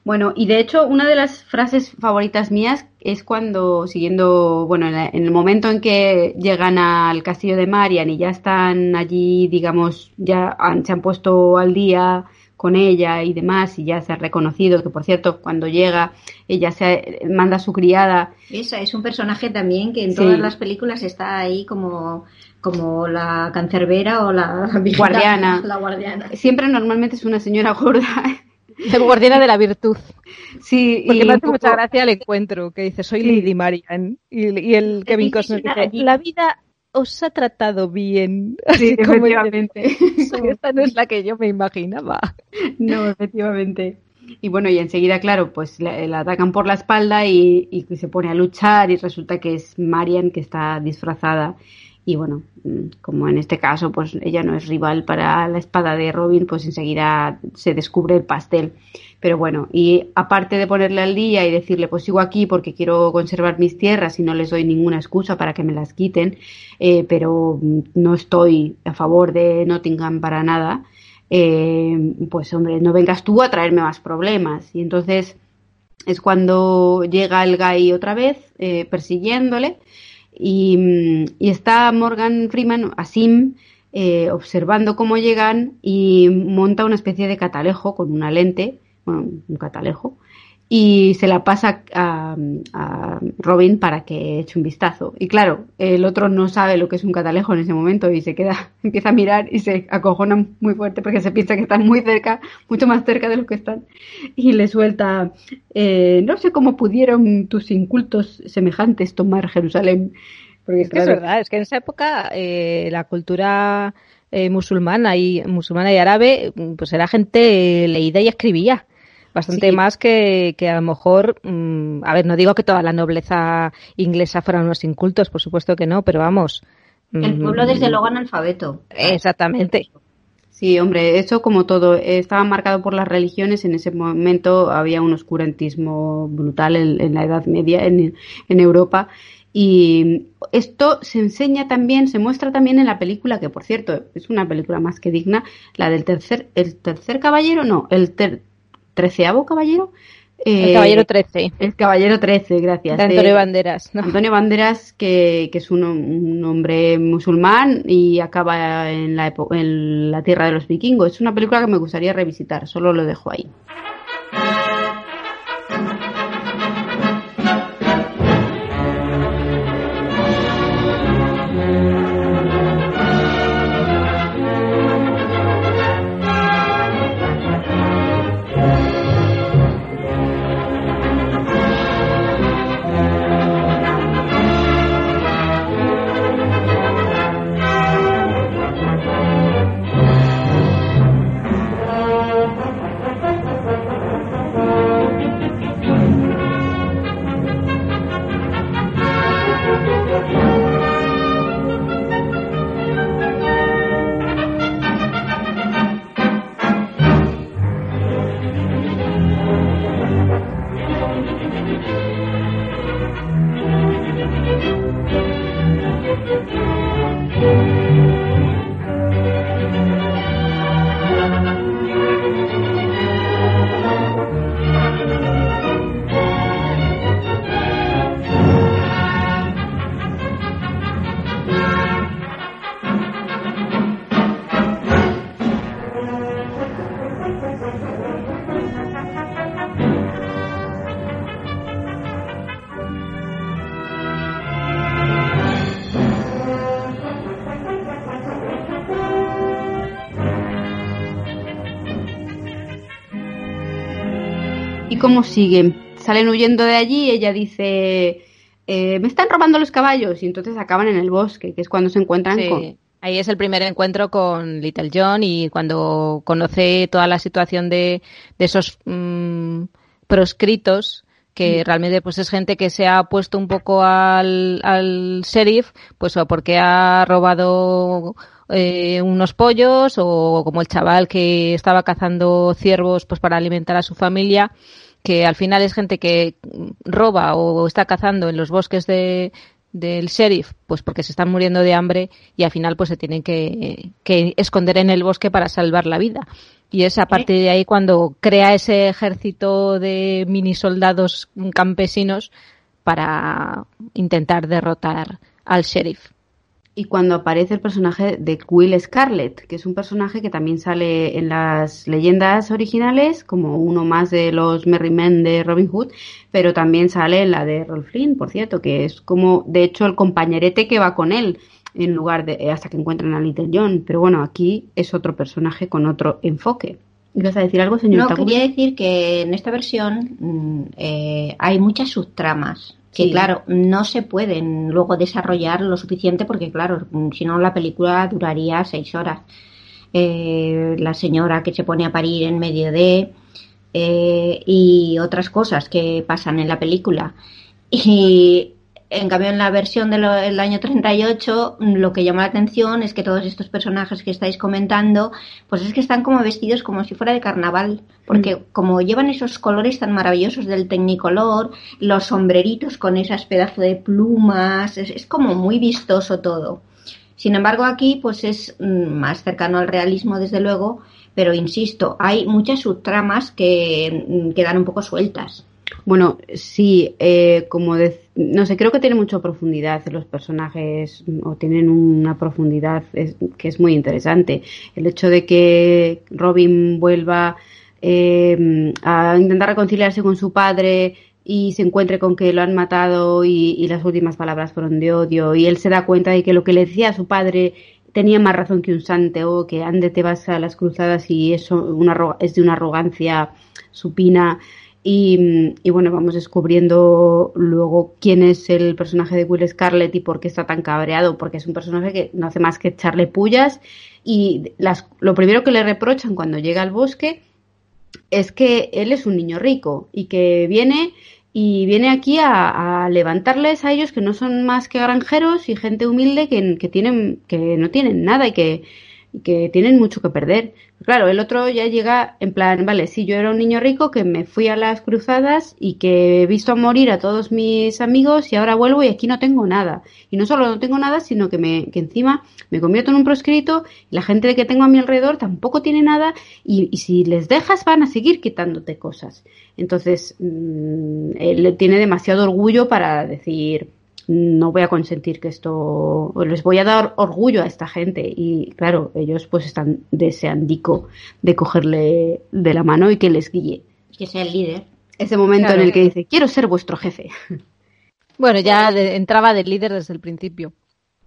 Bueno, y de hecho, una de las frases favoritas mías es cuando, siguiendo, bueno, en el momento en que llegan al castillo de Marian y ya están allí, digamos, ya se han puesto al día con ella y demás, y ya se ha reconocido que, por cierto, cuando llega, ella se manda a su criada. Esa es un personaje también que en todas las películas está ahí como, como la cancerbera o la guardiana. La guardiana. Siempre normalmente es una señora gorda. La guardiana de la virtud. Sí, porque me hace mucha gracia el encuentro, que dice, soy Lady Marian. Y, y el Kevin Costner dice, la vida os ha tratado bien. Sí, efectivamente. Esta no es la que yo me imaginaba. No, efectivamente. Y bueno, y enseguida, claro, pues la, atacan por la espalda y, y, se pone a luchar y resulta que es Marian que está disfrazada. Y bueno, mm, como en este caso, pues ella no es rival para la espada de Robin, pues enseguida se descubre el pastel. Pero bueno, y aparte de ponerle al día y decirle, pues sigo aquí porque quiero conservar mis tierras y no les doy ninguna excusa para que me las quiten, eh, pero no estoy a favor de Nottingham para nada, eh, pues hombre, no vengas tú a traerme más problemas. Y entonces es cuando llega el Guy otra vez eh, persiguiéndole y, está Morgan Freeman, Asim, eh, observando cómo llegan y monta una especie de catalejo con una lente, bueno, un catalejo, y se la pasa a, Robin para que eche un vistazo. Y claro, el otro no sabe lo que es un catalejo en ese momento y se queda, empieza a mirar y se acojona muy fuerte porque se piensa que están muy cerca, mucho más cerca de lo que están. Y le suelta, eh, no sé cómo pudieron tus incultos semejantes tomar Jerusalén. Porque, es que es verdad, es que en esa época eh, la cultura eh, musulmana y musulmana y árabe, pues era gente leída y escribía bastante más que, que, a lo mejor, mm, a ver, no digo que toda la nobleza inglesa fueran unos incultos, por supuesto que no, pero vamos. El pueblo desde mm, luego analfabeto. Exactamente. Sí, hombre, eso como todo, estaba marcado por las religiones, en ese momento había un oscurantismo brutal en, la Edad Media en, en, Europa y esto se enseña también, se muestra también en la película, que por cierto es una película más que digna, la del tercer, el tercer caballero, no, el ter, treceavo caballero. el caballero 13. Eh, el caballero 13, gracias. De Antonio Banderas. Antonio Banderas, que, es un, hombre musulmán y acaba en la, en la tierra de los vikingos. Es una película que me gustaría revisitar, solo lo dejo ahí. Cómo siguen. Salen huyendo de allí, ella dice, eh, me están robando los caballos y entonces acaban en el bosque, que es cuando se encuentran con... Ahí es el primer encuentro con Little John y cuando conoce toda la situación de, de esos mm, proscritos que mm. realmente pues es gente que se ha puesto un poco al, al sheriff, pues o porque ha robado eh, unos pollos o como el chaval que estaba cazando ciervos pues para alimentar a su familia que al final es gente que roba o está cazando en los bosques de, del sheriff, pues porque se están muriendo de hambre y al final pues se tienen que, esconder en el bosque para salvar la vida. Y es a partir de ahí cuando crea ese ejército de mini soldados campesinos para intentar derrotar al sheriff y cuando aparece el personaje de Will Scarlet, que es un personaje que también sale en las leyendas originales como uno más de los Merry Men de Robin Hood, pero también sale en la de Rolf Flynn, por cierto, que es como de hecho el compañerete que va con él en lugar de hasta que encuentran a Little John, pero bueno, aquí es otro personaje con otro enfoque. ¿Ibas a decir algo, señor? No, quería decir que en esta versión mm, eh, hay muchas subtramas que claro, no se pueden luego desarrollar lo suficiente porque claro, si no la película duraría seis horas. Eh, la señora que se pone a parir en medio de eh, y otras cosas que pasan en la película. Y en cambio, en la versión del año 38, lo que llama la atención es que todos estos personajes que estáis comentando, pues es que están como vestidos como si fuera de carnaval, porque mm. como llevan esos colores tan maravillosos del tecnicolor, los sombreritos con esas pedazos de plumas, es, como muy vistoso todo. Sin embargo, aquí pues es mm, más cercano al realismo, desde luego, pero insisto, hay muchas subtramas que mm, quedan un poco sueltas. Bueno, sí, eh, como no sé, creo que tiene mucha profundidad los personajes o tienen una profundidad que es muy interesante. El hecho de que Robin vuelva eh, a intentar reconciliarse con su padre y se encuentre con que lo han matado y, las últimas palabras fueron de odio y él se da cuenta de que lo que le decía a su padre tenía más razón que un santeo, que ande te vas a las cruzadas y eso una, es de una arrogancia supina. Y, y, bueno, vamos descubriendo luego quién es el personaje de Will Scarlett y por qué está tan cabreado, porque es un personaje que no hace más que echarle pullas. Y las, lo primero que le reprochan cuando llega al bosque es que él es un niño rico y que viene y viene aquí a, levantarles a ellos que no son más que granjeros y gente humilde que, que tienen que no tienen nada y que que tienen mucho que perder. Claro, el otro ya llega en plan, vale, si yo era un niño rico que me fui a las cruzadas y que he visto morir a todos mis amigos y ahora vuelvo y aquí no tengo nada. Y no solo no tengo nada, sino que, me, que encima me convierto en un proscrito y la gente que tengo a mi alrededor tampoco tiene nada y, y si les dejas van a seguir quitándote cosas. Entonces, mmm, él tiene demasiado orgullo para decir, no voy a consentir que esto, les voy a dar orgullo a esta gente y claro, ellos pues están deseandico de cogerle de la mano y que les guíe. Que sea el líder. Ese momento en el que dice, quiero ser vuestro jefe. Bueno, ya entraba del líder desde el principio.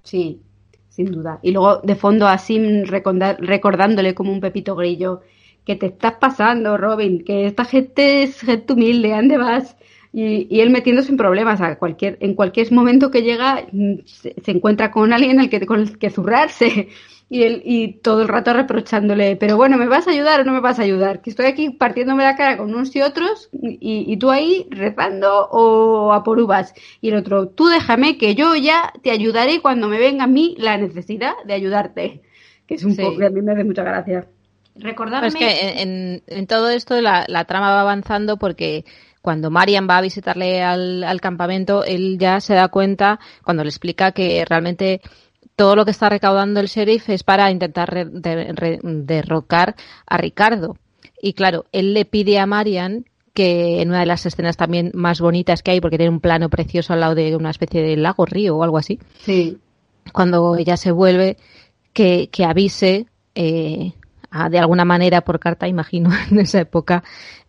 Sí, sin duda. Y luego de fondo a Sim recordándole como un pepito grillo, que te estás pasando, Robin, que esta gente es gente humilde, ¿dónde vas? Y, él metiéndose en problemas a cualquier, en cualquier momento que llega mm, se, encuentra con alguien al que, con el que zurrarse y, él, y todo el rato reprochándole, pero bueno, ¿me vas a ayudar o no me vas a ayudar? Que estoy aquí partiéndome la cara con unos y otros y, y tú ahí rezando o a por uvas. Y el otro, tú déjame que yo ya te ayudaré cuando me venga a mí la necesidad de ayudarte. Que es un poco que a mí me hace mucha gracia. Recordarme... Pues que en, en, todo esto la, la trama va avanzando porque cuando Marian va a visitarle al, campamento, él ya se da cuenta, cuando le explica que realmente todo lo que está recaudando el sheriff es para intentar derrocar a Ricardo. Y claro, él le pide a Marian que en una de las escenas también más bonitas que hay, porque tiene un plano precioso al lado de una especie de lago, río o algo así. Sí. Cuando ella se vuelve, que, que avise eh, de alguna manera por carta, imagino, en esa época,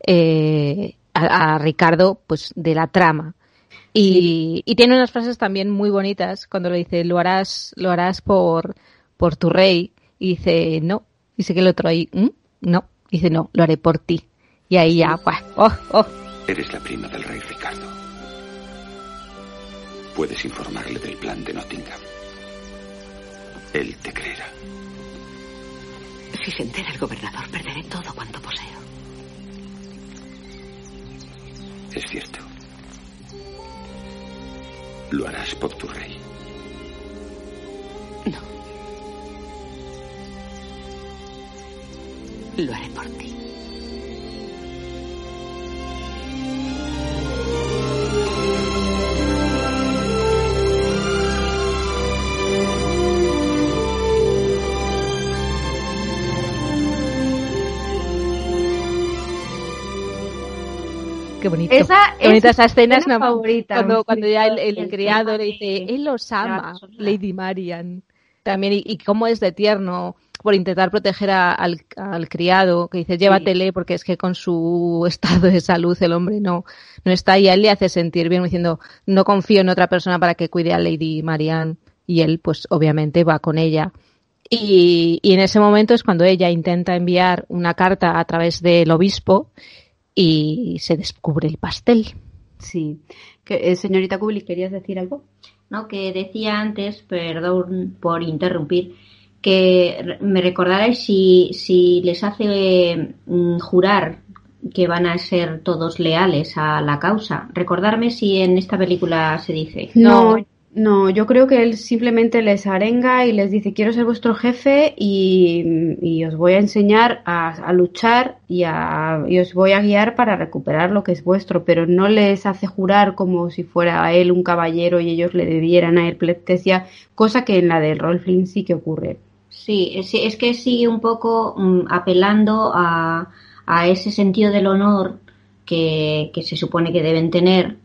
eh, a, Ricardo pues de la trama. Y, y, tiene unas frases también muy bonitas cuando le dice lo harás, lo harás por, por tu rey. Y dice no. Dice que el otro ahí, ¿Mm? no. Dice no, lo haré por ti. Y ahí ya, oh, oh. Eres la prima del rey Ricardo. Puedes informarle del plan de Nottingham. Él te creerá. Si se entera el gobernador, perderé todo cuanto poseo. Es cierto. Lo harás por tu rey. No. Lo haré por ti. Qué bonito. Esa, bonita esa escena, es una favorita. Cuando, cuando ya el, criado le dice, él los ama, Lady Marian. También, y, cómo es de tierno por intentar proteger al, criado, que dice, llévatele, porque es que con su estado de salud el hombre no, no está, y a él le hace sentir bien diciendo, no confío en otra persona para que cuide a Lady Marian, y él, pues, obviamente va con ella. Y, y en ese momento es cuando ella intenta enviar una carta a través del obispo, y se descubre el pastel. Sí. Eh, señorita Kubli, ¿querías decir algo? No, que decía antes, perdón por interrumpir, que me recordarais si, si les hace mm, jurar que van a ser todos leales a la causa. Recordarme si en esta película se dice. No, no, yo creo que él simplemente les arenga y les dice quiero ser vuestro jefe y, os voy a enseñar a, luchar y, a, y, os voy a guiar para recuperar lo que es vuestro, pero no les hace jurar como si fuera él un caballero y ellos le debieran a él cosa que en la del Rolf Flynn sí que ocurre. Sí, es, es que sigue un poco mm, apelando a, a ese sentido del honor que, que se supone que deben tener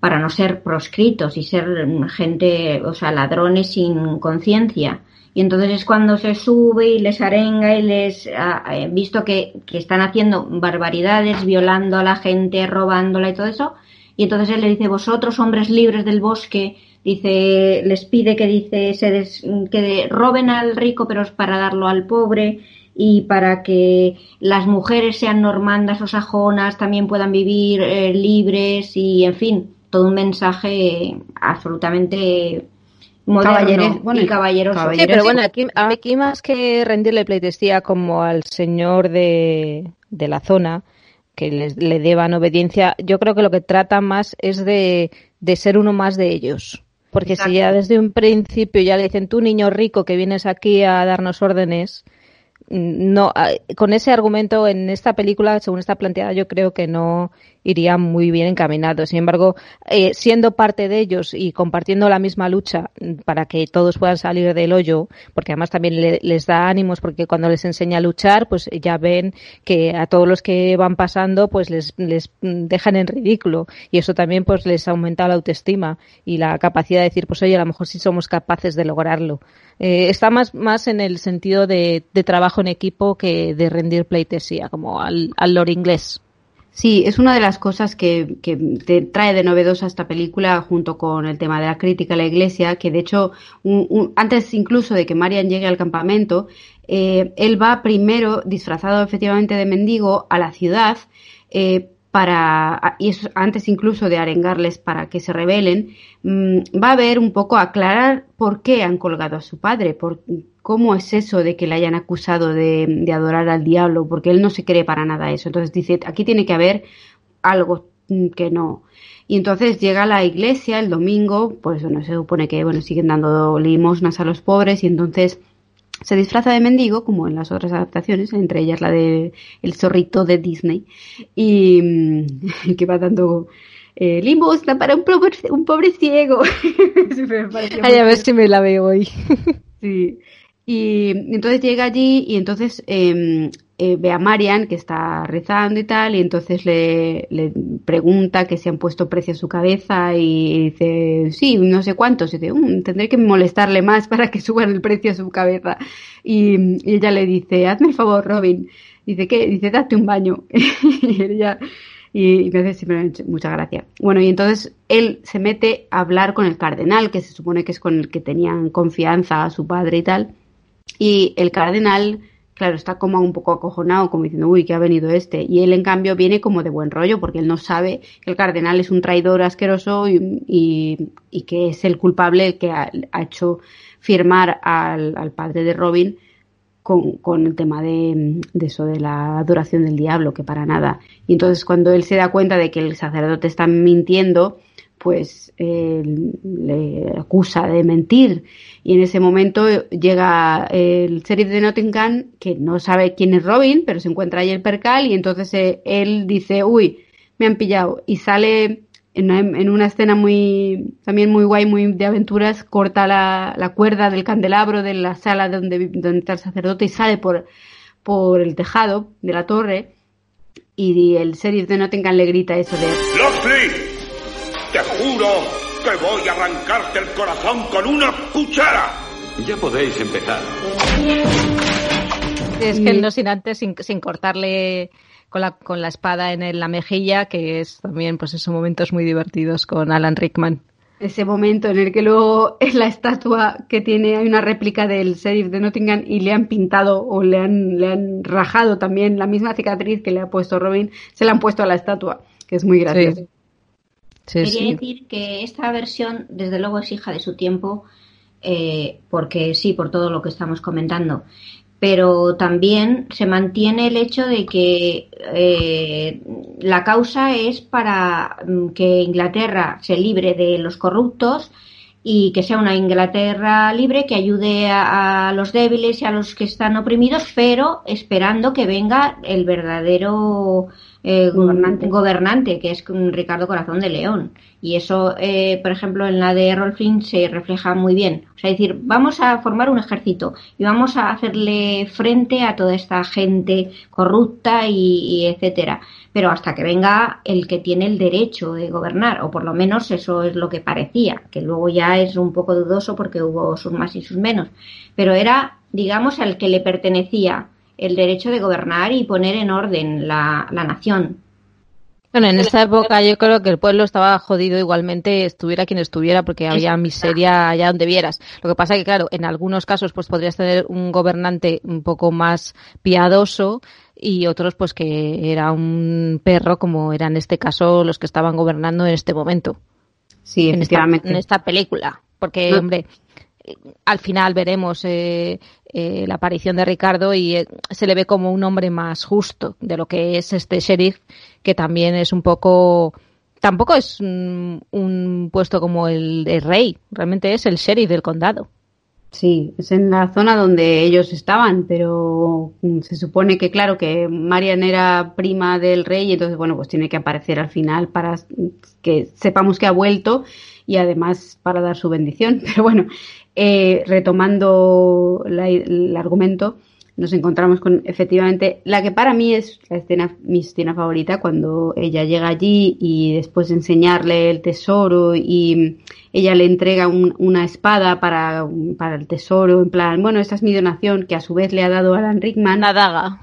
para no ser proscritos y ser gente, o sea, ladrones sin conciencia Y entonces es cuando se sube y les arenga y les ha visto que, que están haciendo barbaridades, violando a la gente, robándola y todo eso. Y entonces él le dice, vosotros, hombres libres del bosque, dice, les pide que dice, se que roben al rico, pero es para darlo al pobre y para que las mujeres sean normandas o sajonas, también puedan vivir eh, libres y, en fin, todo un mensaje absolutamente moderno bueno, y caballeroso. Sí, pero bueno, aquí, aquí más que rendirle pleitesía como al señor de, de la zona, que le deban obediencia, yo creo que lo que trata más es de, de ser uno más de ellos. Porque si ya desde un principio ya le dicen, tú niño rico que vienes aquí a darnos órdenes, no ah, con ese argumento en esta película según está planteada yo creo que no iría muy bien encaminado. Sin embargo eh, siendo parte de ellos y compartiendo la misma lucha para que todos puedan salir del hoyo porque además también les da ánimos porque cuando les enseña a luchar pues ya ven que a todos los que van pasando pues les, les dejan en ridículo. Y eso también pues les aumenta la autoestima y la capacidad de decir pues oye a lo mejor sí somos capaces de lograrlo eh, está más, más en el sentido de, trabajo en equipo que de rendir pleitesía, como al, al inglés. Sí, es una de las cosas que, que, te trae de novedosa esta película junto con el tema de la crítica a la iglesia, que de hecho, antes incluso de que Marian llegue al campamento, eh, él va primero disfrazado efectivamente de mendigo a la ciudad eh, para, y antes incluso de arengarles para que se rebelen, mm, va a ver un poco aclarar por qué han colgado a su padre, por cómo es eso de que le hayan acusado de, adorar al diablo, porque él no se cree para nada eso. Entonces dice, aquí tiene que haber algo que no. Y entonces llega a la iglesia el domingo, pues bueno, se supone que bueno, siguen dando limosnas a los pobres y entonces se disfraza de mendigo, como en las otras adaptaciones, entre ellas la de El zorrito de Disney, y mm, que va dando eh, limosna para un pobre, un pobre ciego. Ay, a ver si me la veo hoy. sí. Y entonces llega allí y entonces eh, eh, ve a Marian que está rezando y tal, y entonces le, pregunta que se han puesto precio a su cabeza y dice, sí, no sé cuántos, y dice, um, tendré que molestarle más para que suban el precio a su cabeza. Y, ella le dice, hazme el favor, Robin. Dice, ¿qué? Dice, date un baño. y ella, y, me hace simplemente mucha gracia. Bueno, y entonces él se mete a hablar con el cardenal, que se supone que es con el que tenían confianza a su padre y tal. Y el cardenal claro, está como un poco acojonado, como diciendo, uy, que ha venido este. Y él, en cambio, viene como de buen rollo, porque él no sabe que el cardenal es un traidor asqueroso y, que es el culpable que ha, hecho firmar al, padre de Robin con, el tema de, eso, de la adoración del diablo, que para nada. Y entonces, cuando él se da cuenta de que el sacerdote está mintiendo, pues le acusa de mentir. Y en ese momento llega el sheriff de Nottingham que no sabe quién es Robin pero se encuentra ahí el percal y entonces eh, él dice uy me han pillado y sale en una, escena muy también muy guay muy de aventuras corta la, cuerda del candelabro de la sala donde, donde está el sacerdote y sale por por el tejado de la torre y el sheriff de Nottingham le grita eso de juro que voy a arrancarte el corazón con una cuchara. Ya podéis empezar. Es que no sin antes, sin, cortarle con la, con la espada en la mejilla, que es también, pues esos momentos muy divertidos con Alan Rickman. Ese momento en el que luego es la estatua que tiene, hay una réplica del sheriff de Nottingham y le han pintado o le han, le han rajado también la misma cicatriz que le ha puesto Robin, se la han puesto a la estatua, que es muy gracioso. Quería decir que esta versión, desde luego, es hija de su tiempo, eh, porque sí, por todo lo que estamos comentando. Pero también se mantiene el hecho de que eh, la causa es para mm, que Inglaterra se libre de los corruptos y que sea una Inglaterra libre que ayude a, los débiles y a los que están oprimidos, pero esperando que venga el verdadero eh, gobernante. gobernante, que es Ricardo Corazón de León. Y eso, eh, por ejemplo, en la de Rolfing se refleja muy bien. O sea, decir, vamos a formar un ejército y vamos a hacerle frente a toda esta gente corrupta y, etcétera. Pero hasta que venga el que tiene el derecho de gobernar, o por lo menos eso es lo que parecía, que luego ya es un poco dudoso porque hubo sus más y sus menos. Pero era, digamos, al que le pertenecía el derecho de gobernar y poner en orden la, nación. Bueno, en esa época yo creo que el pueblo estaba jodido igualmente, estuviera quien estuviera, porque había miseria allá donde vieras. Lo que pasa es que, claro, en algunos casos pues podrías tener un gobernante un poco más piadoso y otros pues que era un perro, como era en este caso los que estaban gobernando en este momento. Sí, en esta, en esta película. Porque, hombre, al final veremos eh, eh, la aparición de Ricardo y eh, se le ve como un hombre más justo de lo que es este sheriff, que también es un poco tampoco es un, puesto como el de rey, realmente es el sheriff del condado. Sí, es en la zona donde ellos estaban, pero mm, se supone que, claro, que Marian era prima del rey y entonces, bueno, pues tiene que aparecer al final para que sepamos que ha vuelto y además para dar su bendición. Pero bueno, eh, retomando el argumento, nos encontramos con efectivamente la que para mí es la escena, mi escena favorita, cuando ella llega allí y después de enseñarle el tesoro y ella le entrega una espada para, para el tesoro, en plan, bueno, esta es mi donación que a su vez le ha dado Alan Rickman. Una daga.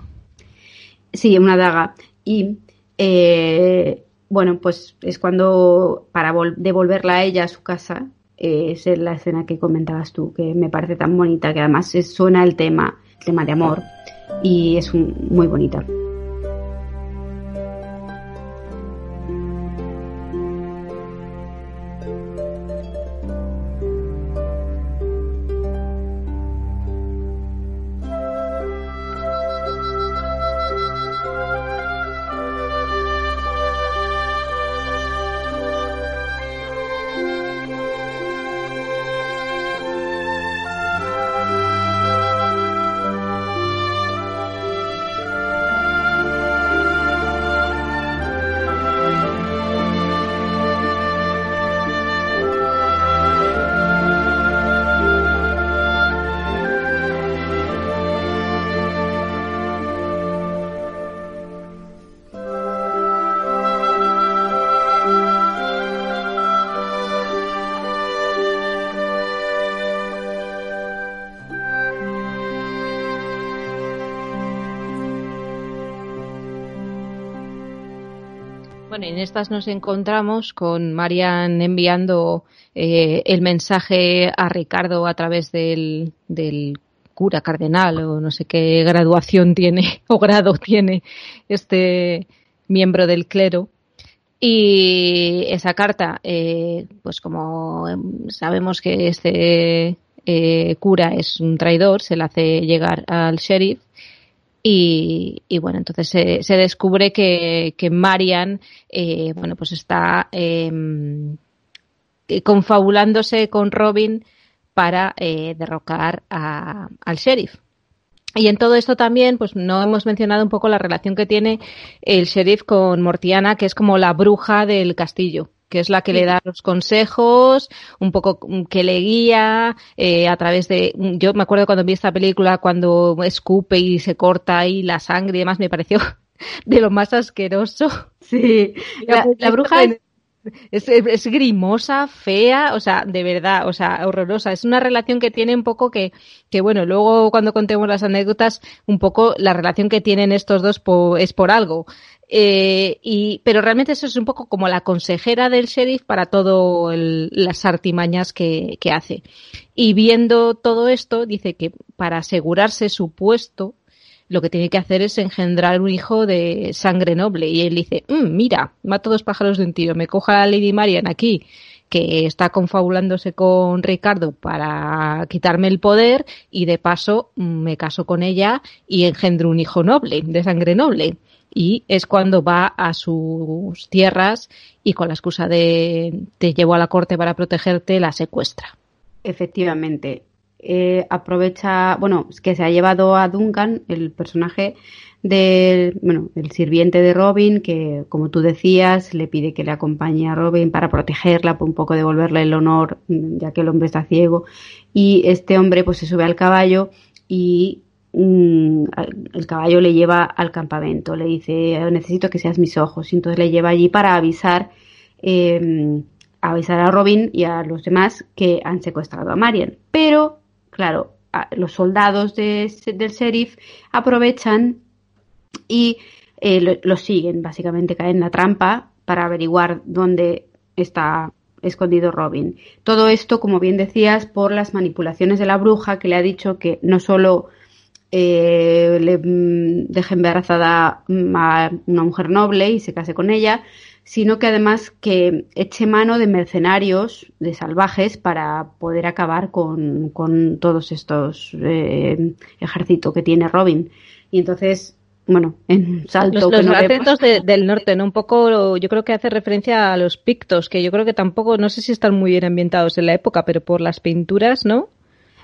Sí, una daga. Y eh, bueno, pues es cuando para devolverla a ella a su casa es la escena que comentabas tú, que me parece tan bonita, que además suena el tema, tema de amor, y es muy bonita. En estas nos encontramos con Marian enviando eh, el mensaje a Ricardo a través del, cura cardenal o no sé qué graduación tiene o grado tiene este miembro del clero. Y esa carta, eh, pues como sabemos que este eh, cura es un traidor, se la hace llegar al sheriff y, bueno, entonces se, descubre que, que Marian, eh, bueno, pues está em, confabulándose con Robin para eh, derrocar al sheriff. Y en todo esto también, pues no hemos mencionado un poco la relación que tiene el sheriff con Mortiana, que es como la bruja del castillo que es la que le da los consejos, un poco que le guía eh, a través de... Yo me acuerdo cuando vi esta película, cuando escupe y se corta ahí la sangre y demás, me pareció de lo más asqueroso. Sí, la, bruja es, es, grimosa, fea, o sea, de verdad, o sea, horrorosa. Es una relación que tiene un poco que, que bueno, luego cuando contemos las anécdotas, un poco la relación que tienen estos dos es por algo. Eh, y, pero realmente eso es un poco como la consejera del sheriff para todo las artimañas que, que hace. Y viendo todo esto, dice que para asegurarse su puesto, lo que tiene que hacer es engendrar un hijo de sangre noble. Y él dice, mm, mira, mato dos pájaros de un tiro, me coja a Lady Marian aquí, que está confabulándose con Ricardo para quitarme el poder, y de paso mm, me caso con ella y engendro un hijo noble, de sangre noble y es cuando va a sus tierras y con la excusa de te llevo a la corte para protegerte la secuestra. Efectivamente. Eh, aprovecha, bueno, que se ha llevado a Duncan, el personaje del, bueno, el sirviente de Robin, que como tú decías, le pide que le acompañe a Robin para protegerla, un poco devolverle el honor, mm, ya que el hombre está ciego. Y este hombre pues se sube al caballo y mm, el caballo le lleva al campamento, le dice, necesito que seas mis ojos. Y entonces le lleva allí para avisar, em, avisar a Robin y a los demás que han secuestrado a Marian. Pero, claro, los soldados del sheriff aprovechan y eh, lo, siguen, básicamente caen en la trampa para averiguar dónde está escondido Robin. Todo esto, como bien decías, por las manipulaciones de la bruja que le ha dicho que no solo eh, le mm, deje embarazada a una mujer noble y se case con ella, sino que además que eche mano de mercenarios, de salvajes, para poder acabar con, todos estos eh, ejércitos que tiene Robin. Y entonces bueno, en salto. Los, acentos del norte, ¿no? Un poco, yo creo que hace referencia a los pictos, que yo creo que tampoco, no sé si están muy bien ambientados en la época, pero por las pinturas, ¿no?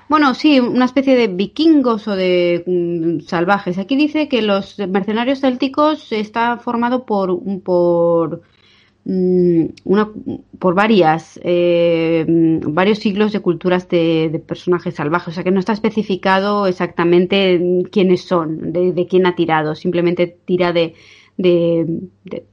Bueno, sí, una especie de vikingos o de mm, salvajes. Aquí dice que los mercenarios célticos está formado por, por una, por varias, eh, varios siglos de culturas de, personajes salvajes, o sea que no está especificado exactamente quiénes son, de, quién ha tirado, simplemente tira de, de,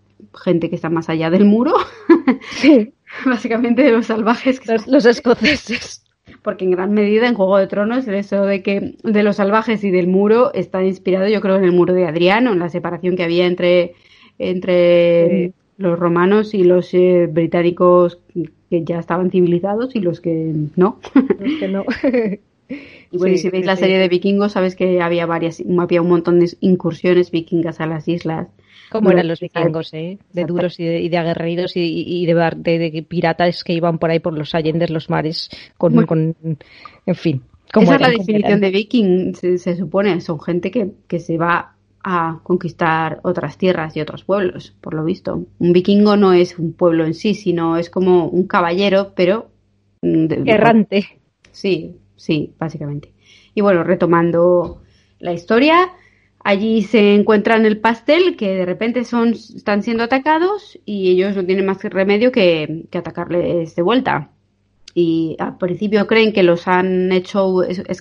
gente que está más allá del muro, básicamente de los salvajes, que los, escoceses. Porque en gran medida en Juego de Tronos eso de que de los salvajes y del muro está inspirado yo creo en el muro de Adriano, en la separación que había entre entre los romanos y los eh, británicos que ya estaban civilizados y los que no. Los que no. y bueno, si veis la serie de vikingos, sabes que había varias, había un montón de incursiones vikingas a las islas. ¿Cómo eran los vikingos, eh? De duros y de, y de aguerridos y, de, piratas que iban por ahí por los allendes, los mares, con, con en fin. Esa es la definición de viking, se, se, supone, son gente que, que se va a conquistar otras tierras y otros pueblos, por lo visto. Un vikingo no es un pueblo en sí, sino es como un caballero, pero... Mm, Errante. Sí, sí, básicamente. Y bueno, retomando la historia, allí se encuentran el pastel que de repente son, están siendo atacados y ellos no tienen más remedio que, que atacarles de vuelta y al principio creen que los han hecho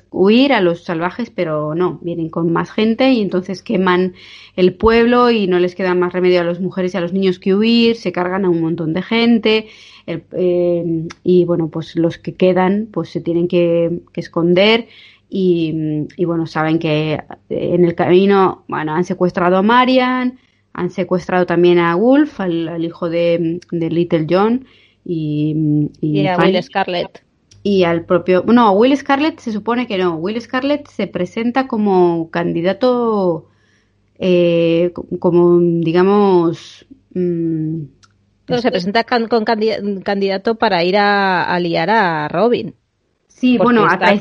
huir a los salvajes, pero no, vienen con más gente y entonces queman el pueblo y no les queda más remedio a las mujeres y a los niños que huir, se cargan a un montón de gente eh, y bueno, pues los que quedan pues se tienen que, esconder y, bueno, saben que en el camino, bueno, han secuestrado a Marian, han secuestrado también a Wolf, al, hijo de, de Little John, y, a Will Scarlett. Y al propio. No, Will Scarlett se supone que no. Will Scarlett se presenta como candidato. Eh, como, digamos. Mm, se presenta con candidato para ir a, liar a Robin. Sí, bueno, está,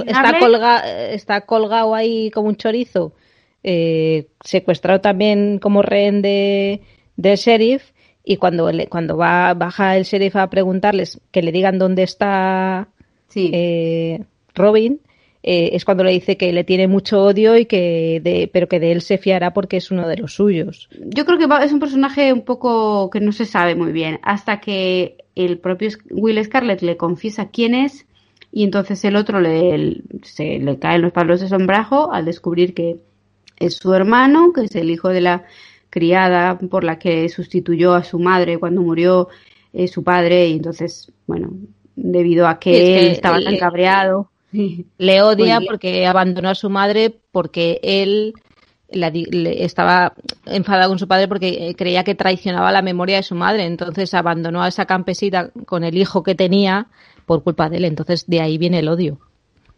está, colgado ahí como un chorizo, eh, secuestrado también como rehén de, del sheriff y cuando, cuando va, baja el sheriff a preguntarles que le digan dónde está eh, Robin, eh, es cuando le dice que le tiene mucho odio y que de, pero que de él se fiará porque es uno de los suyos. Yo creo que es un personaje un poco que no se sabe muy bien hasta que el propio Will Scarlett le confiesa quién es y entonces el otro le, se le caen los palos de sombrajo al descubrir que es su hermano, que es el hijo de la criada por la que sustituyó a su madre cuando murió eh, su padre y entonces, bueno, debido a que, él estaba tan cabreado. Le odia porque abandonó a su madre porque él estaba enfadado con su padre porque eh, creía que traicionaba la memoria de su madre, entonces abandonó a esa campesita con el hijo que tenía por culpa de él, entonces de ahí viene el odio.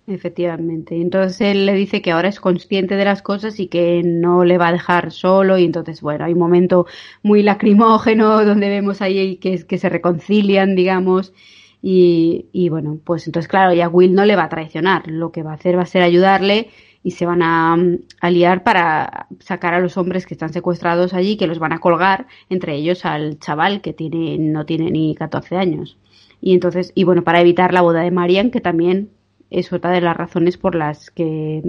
Efectivamente. Entonces él le dice que ahora es consciente de las cosas y que no le va a dejar solo. Y entonces, bueno, hay un momento muy lacrimógeno donde vemos ahí que, que se reconcilian, digamos. Y, y bueno, pues entonces, claro, ya Will no le va a traicionar. Lo que va a hacer va a ser ayudarle y se van a aliar para sacar a los hombres que están secuestrados allí, que los van a colgar, entre ellos al chaval que tiene, no tiene ni 14 años. Y entonces, y bueno, para evitar la boda de Marian, que también es otra de las razones por las que,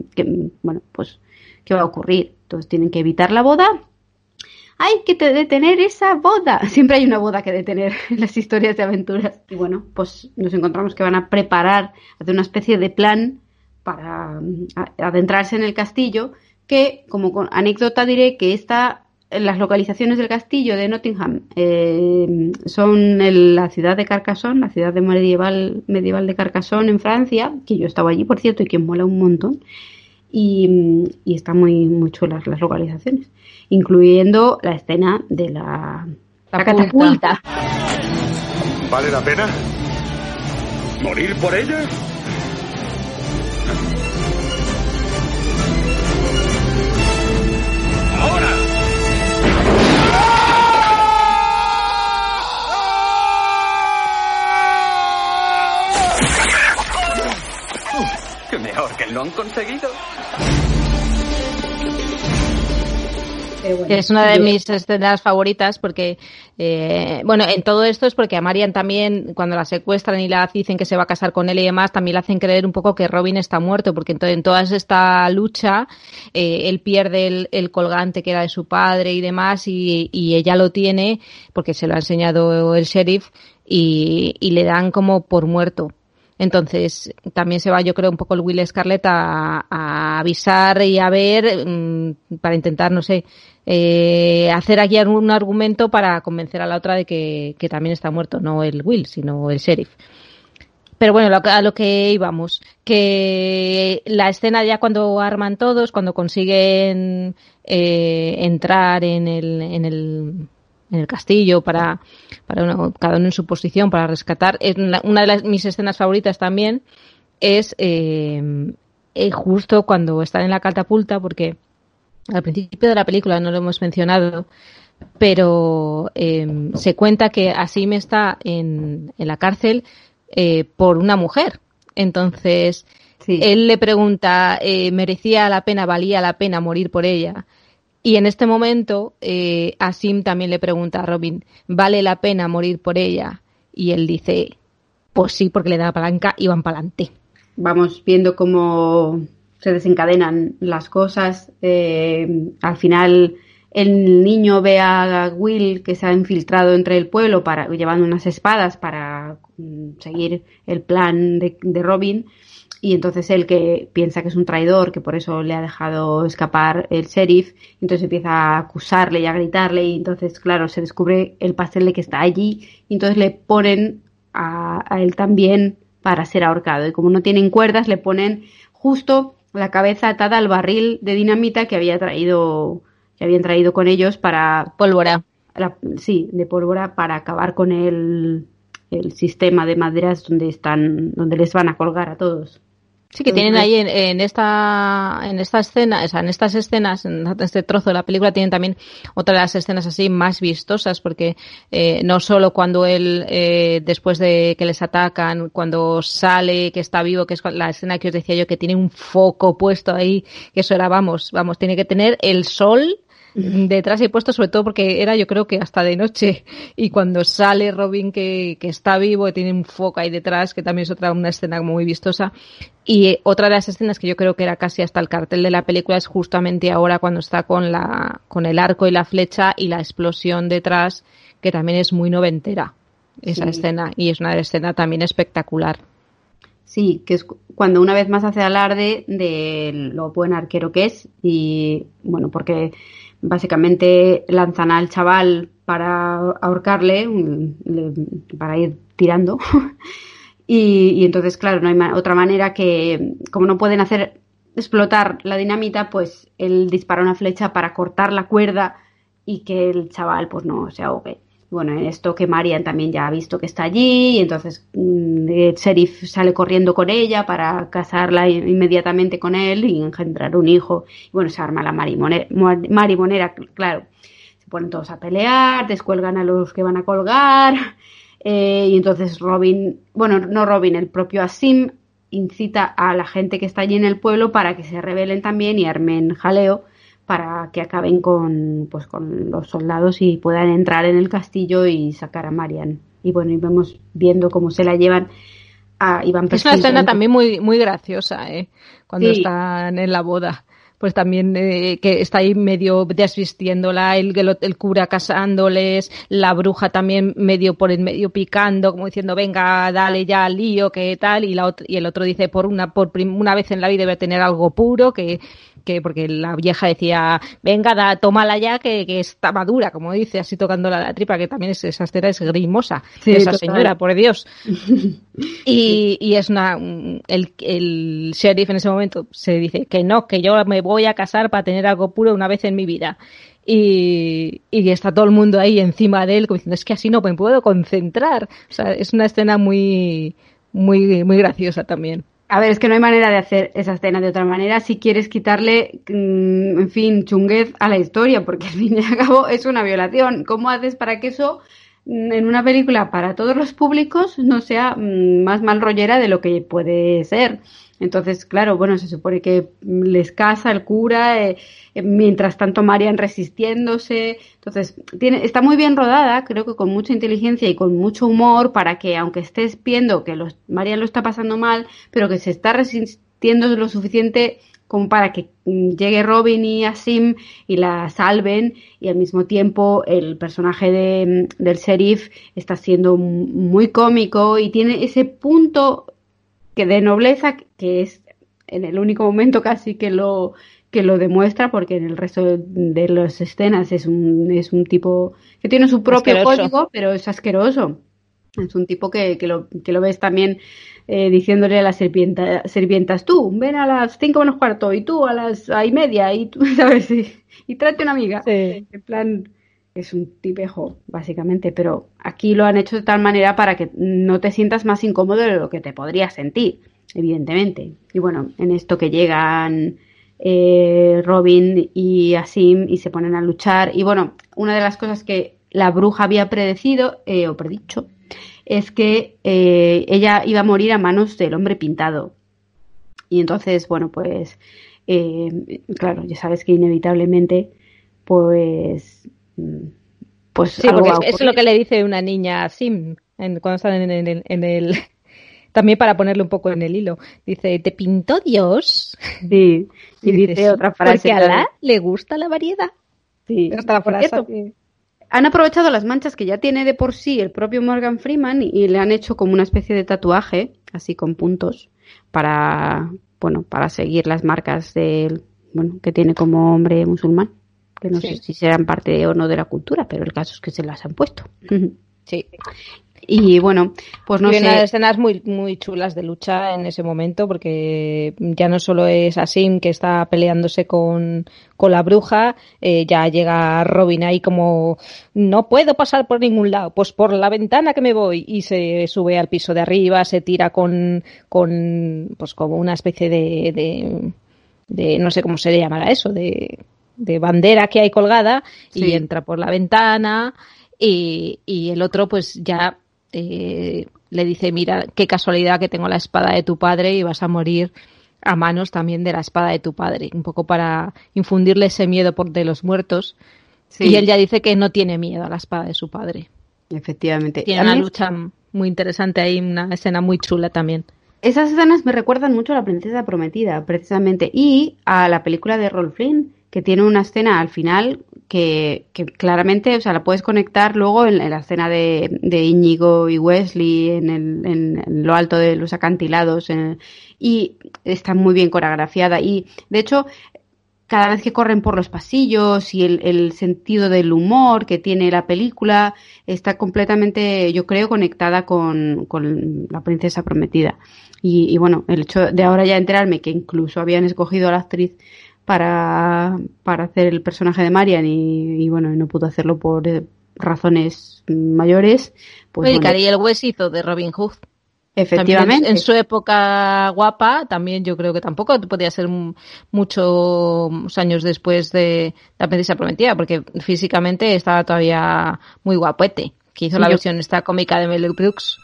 bueno, pues, ¿qué va a ocurrir? Entonces tienen que evitar la boda. Hay que detener esa boda. Siempre hay una boda que detener en las historias de aventuras. Y bueno, pues nos encontramos que van a preparar, hacer una especie de plan para mm, adentrarse en el castillo, que como anécdota diré que esta las localizaciones del castillo de Nottingham eh, son en la ciudad de Carcassonne, la ciudad de medieval, medieval de Carcassonne en Francia, que yo estaba allí, por cierto, y que mola un montón. Y, y están muy, muy chulas las localizaciones, incluyendo la escena de la, la catapulta. ¿Vale la pena? ¿Morir por ella? Mejor que lo han conseguido. es una de mis escenas favoritas porque, eh, bueno, en todo esto es porque a Marian también, cuando la secuestran y la dicen que se va a casar con él y demás, también le hacen creer un poco que Robin está muerto, porque en, en toda esta lucha eh, él pierde el, colgante que era de su padre y demás, y, y, ella lo tiene porque se lo ha enseñado el sheriff y, y le dan como por muerto. Entonces, también se va, yo creo, un poco el Will Scarlett a, avisar y a ver mm, para intentar, no sé, eh, hacer aquí un argumento para convencer a la otra de que, también está muerto, no el Will, sino el sheriff. Pero bueno, a lo que íbamos, que la escena ya cuando arman todos, cuando consiguen eh, entrar en el, en el en el castillo para, para cada uno en su posición para rescatar. Una de las, mis escenas favoritas también es eh, eh, justo cuando están en la catapulta, porque al principio de la película no lo hemos mencionado, pero eh, se cuenta que Asim está en, en la cárcel por una mujer. Entonces, él le pregunta, ¿merecía la pena, valía la pena morir por ella? Y en este momento, eh, Asim también le pregunta a Robin, ¿vale la pena morir por ella? Y él dice, pues sí, porque le da la palanca y van para adelante. Vamos viendo cómo se desencadenan las cosas. Eh, al final, el niño ve a Will que se ha infiltrado entre el pueblo para, llevando unas espadas para mm, seguir el plan de, de Robin y entonces él que piensa que es un traidor, que por eso le ha dejado escapar el sheriff, entonces empieza a acusarle y a gritarle y entonces claro, se descubre el pastel de que está allí y entonces le ponen a, él también para ser ahorcado. Y como no tienen cuerdas le ponen justo la cabeza atada al barril de dinamita que había traído que habían traído con ellos para pólvora. Sí de pólvora para acabar con el el sistema de maderas donde están donde les van a colgar a todos Sí, que tienen ahí en, esta en esta escena, o sea, en estas escenas, en este trozo de la película, tienen también otra de las escenas así más vistosas, porque eh, no solo cuando él, eh, después de que les atacan, cuando sale, que está vivo, que es la escena que os decía yo, que tiene un foco puesto ahí, que eso era, vamos, vamos, tiene que tener el sol detrás he puesto sobre todo porque era yo creo que hasta de noche. Y cuando sale Robin que, que está vivo y tiene un foco ahí detrás que también es otra una escena muy vistosa. Y otra de las escenas que yo creo que era casi hasta el cartel de la película es justamente ahora cuando está con la con el arco y la flecha y la explosión detrás que también es muy noventera esa escena. Y es una escena también espectacular. Sí, que es cuando una vez más hace alarde de lo buen arquero que es y bueno, porque básicamente lanzan al chaval para ahorcarle, para ir tirando. y, entonces, claro, no hay otra manera que, como no pueden hacer explotar la dinamita, pues él dispara una flecha para cortar la cuerda y que el chaval pues no se ahogue bueno, en esto que Marian también ya ha visto que está allí, y entonces mm, el sheriff sale corriendo con ella para casarla inmediatamente con él y engendrar un hijo. Y bueno, se arma la marimonera, claro. Se ponen todos a pelear, descuelgan a los que van a colgar, eh, y entonces Robin, bueno, no Robin, el propio Asim incita a la gente que está allí en el pueblo para que se rebelen también y armen jaleo para que acaben con, pues, con los soldados y puedan entrar en el castillo y sacar a Marian. Y bueno, y viendo cómo se la llevan ah, iban Es una escena también muy, muy graciosa, ¿eh? Cuando están en la boda pues también eh, que está ahí medio desvistiéndola, el, el, cura casándoles, la bruja también medio por el medio picando, como diciendo, venga, dale ya al lío, que tal, y, la, y el otro dice, por una, por una vez en la vida debe tener algo puro, que, que porque la vieja decía, venga, da, tómala ya, que, que está madura, como dice, así tocando la, tripa, que también es, esa escena es grimosa, esa señora, por Dios. y, y es una, el, el sheriff en ese momento se dice que no, que yo me voy a casar para tener algo puro una vez en mi vida. Y, y, está todo el mundo ahí encima de él, como diciendo, es que así no me puedo concentrar. O sea, es una escena muy, muy, muy graciosa también. A ver, es que no hay manera de hacer esa escena de otra manera si quieres quitarle, mm, en fin, chunguez a la historia, porque al fin y al cabo es una violación. ¿Cómo haces para que eso mm, en una película para todos los públicos no sea mm, más mal rollera de lo que puede ser? Entonces, claro, bueno, se supone que les casa el cura, eh, eh, mientras tanto Marian resistiéndose. Entonces, tiene, está muy bien rodada, creo que con mucha inteligencia y con mucho humor para que, aunque estés viendo que los, Marian lo está pasando mal, pero que se está resistiendo lo suficiente como para que mm, llegue Robin y Asim y la salven y al mismo tiempo el personaje de, mm, del sheriff está siendo muy cómico y tiene ese punto que de nobleza, que es en el único momento casi que lo que lo demuestra, porque en el resto de las escenas es un, es un tipo que tiene su propio código, pero es asqueroso. Es un tipo que, que, lo, que lo ves también eh, diciéndole a las sirvientas, tú, ven a las cinco menos cuarto, y tú a las y media, y tú, ¿sabes? Y, y trate una amiga. En plan, es un tipejo, básicamente, pero aquí lo han hecho de tal manera para que no te sientas más incómodo de lo que te podrías sentir, evidentemente. Y bueno, en esto que llegan eh, Robin y Asim y se ponen a luchar. Y bueno, una de las cosas que la bruja había predecido, eh, o predicho, es que eh, ella iba a morir a manos del hombre pintado. Y entonces, bueno, pues, claro, ya sabes que inevitablemente, pues pues sí, porque es, lo que le dice una niña a Sim cuando están en, el, también para ponerle un poco en el hilo. Dice, ¿te pintó Dios? Sí, y, dice otra frase. Porque a Alá le gusta la variedad. Sí, la frase Han aprovechado las manchas que ya tiene de por sí el propio Morgan Freeman y, le han hecho como una especie de tatuaje, así con puntos, para, bueno, para seguir las marcas del, bueno, que tiene como hombre musulmán que no sé si serán parte o no de la cultura, pero el caso es que se las han puesto. Sí. Y bueno, pues no y sé. unas escenas muy, muy chulas de lucha en ese momento, porque ya no solo es Asim que está peleándose con, con la bruja, eh, ya llega Robin ahí como, no puedo pasar por ningún lado, pues por la ventana que me voy, y se sube al piso de arriba, se tira con, con pues como una especie de, de, de no sé cómo se le llamará eso, de de bandera que hay colgada y entra por la ventana y, y el otro pues ya eh, le dice, mira, qué casualidad que tengo la espada de tu padre y vas a morir a manos también de la espada de tu padre, un poco para infundirle ese miedo por de los muertos. Y él ya dice que no tiene miedo a la espada de su padre. Efectivamente. Tiene una lucha muy interesante ahí, una escena muy chula también. Esas escenas me recuerdan mucho a la princesa prometida, precisamente, y a la película de Rolf Flynn, que tiene una escena al final que, claramente, o sea, la puedes conectar luego en, la escena de, de, Íñigo y Wesley en, el, en, lo alto de los acantilados y está muy bien coreografiada y de hecho cada vez que corren por los pasillos y el, el, sentido del humor que tiene la película está completamente, yo creo, conectada con, con la princesa prometida. Y, y, bueno, el hecho de ahora ya enterarme que incluso habían escogido a la actriz para, para hacer el personaje de Marian y, bueno, no pudo hacerlo por eh, razones mayores. Pues bueno. el huesito de Robin Hood. Efectivamente. en su época guapa, también yo creo que tampoco podía ser muchos años después de La Princesa Prometida, porque físicamente estaba todavía muy guapuete, que hizo la versión esta cómica de Mel Brooks.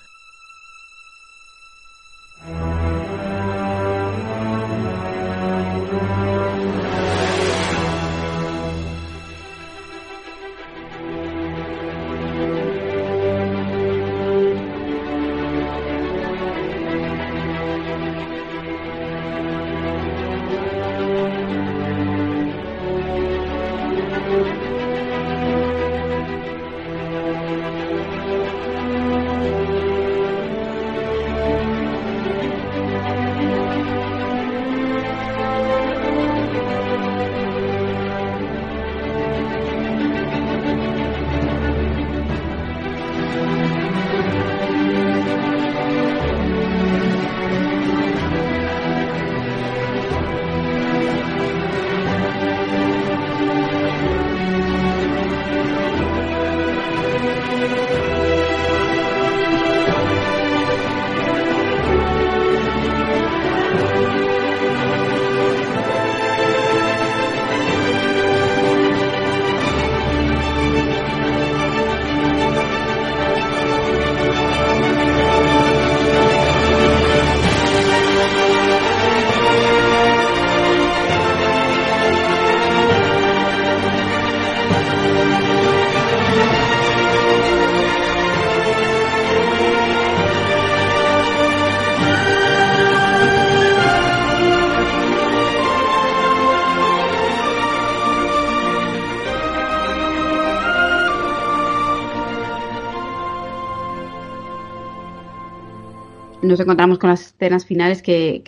Nos encontramos con las escenas finales que,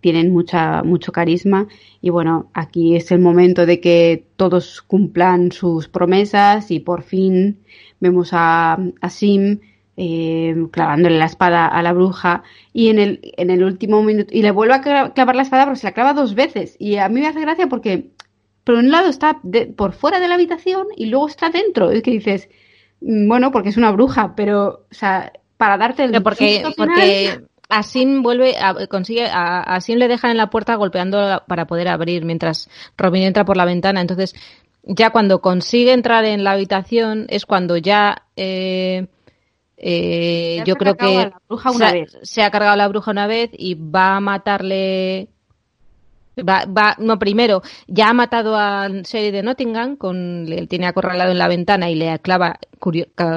tienen mucha, mucho carisma. Y bueno, aquí es el momento de que todos cumplan sus promesas y por fin vemos a, Sim eh, clavándole la espada a la bruja. Y en el, en el último minuto y le vuelve a clavar la espada porque se la clava dos veces. Y a mí me hace gracia porque por un lado está por fuera de la habitación y luego está dentro. Y que dices mm, bueno porque es una bruja pero o sea para darte el porque porque Asim vuelve a, consigue a, le dejan en la puerta golpeando para poder abrir mientras Robin entra por la ventana. Entonces ya cuando consigue entrar en la habitación es cuando ya eh, eh, yo creo que se, ha cargado la bruja una vez y va a matarle Va, va, no, primero, ya ha matado a Sherry de Nottingham, con, le tiene acorralado en la ventana y le clava,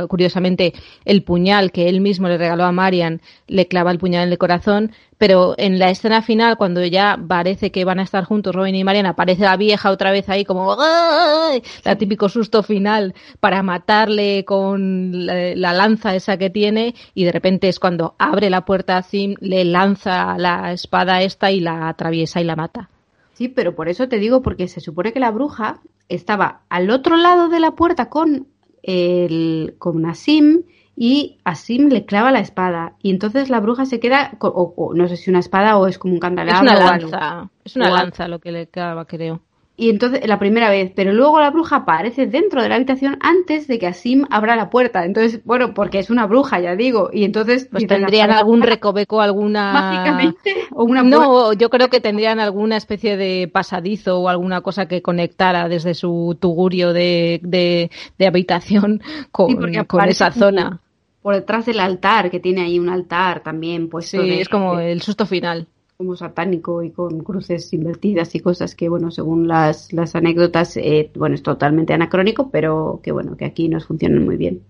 curiosamente, el puñal que él mismo le regaló a Marian, le clava el puñal en el corazón, pero en la escena final, cuando ya parece que van a estar juntos Robin y Marian, aparece la vieja otra vez ahí como la típico susto final para matarle con la, la, lanza esa que tiene y de repente es cuando abre la puerta a Sim, le lanza la espada esta y la atraviesa y la mata. Sí, pero por eso te digo, porque se supone que la bruja estaba al otro lado de la puerta con el, con Asim y Asim le clava la espada y entonces la bruja se queda, o, no sé si una espada o es como un candelabro. Es una lanza, es una lanza lo que le clava, creo. Y entonces, la primera vez, pero luego la bruja aparece dentro de la habitación antes de que Asim abra la puerta. Entonces, bueno, porque es una bruja, ya digo. Y entonces. Pues tendrían algún recoveco, alguna. Mágicamente. O una no, yo creo que tendrían alguna especie de pasadizo o alguna cosa que conectara desde su tugurio de, de, habitación con, con esa zona. Por detrás del altar, que tiene ahí un altar también, pues. Sí, es como el susto final como satánico y con cruces invertidas y cosas que, bueno, según las, las anécdotas, eh, bueno, es totalmente anacrónico, pero que, bueno, que aquí nos funcionan muy bien.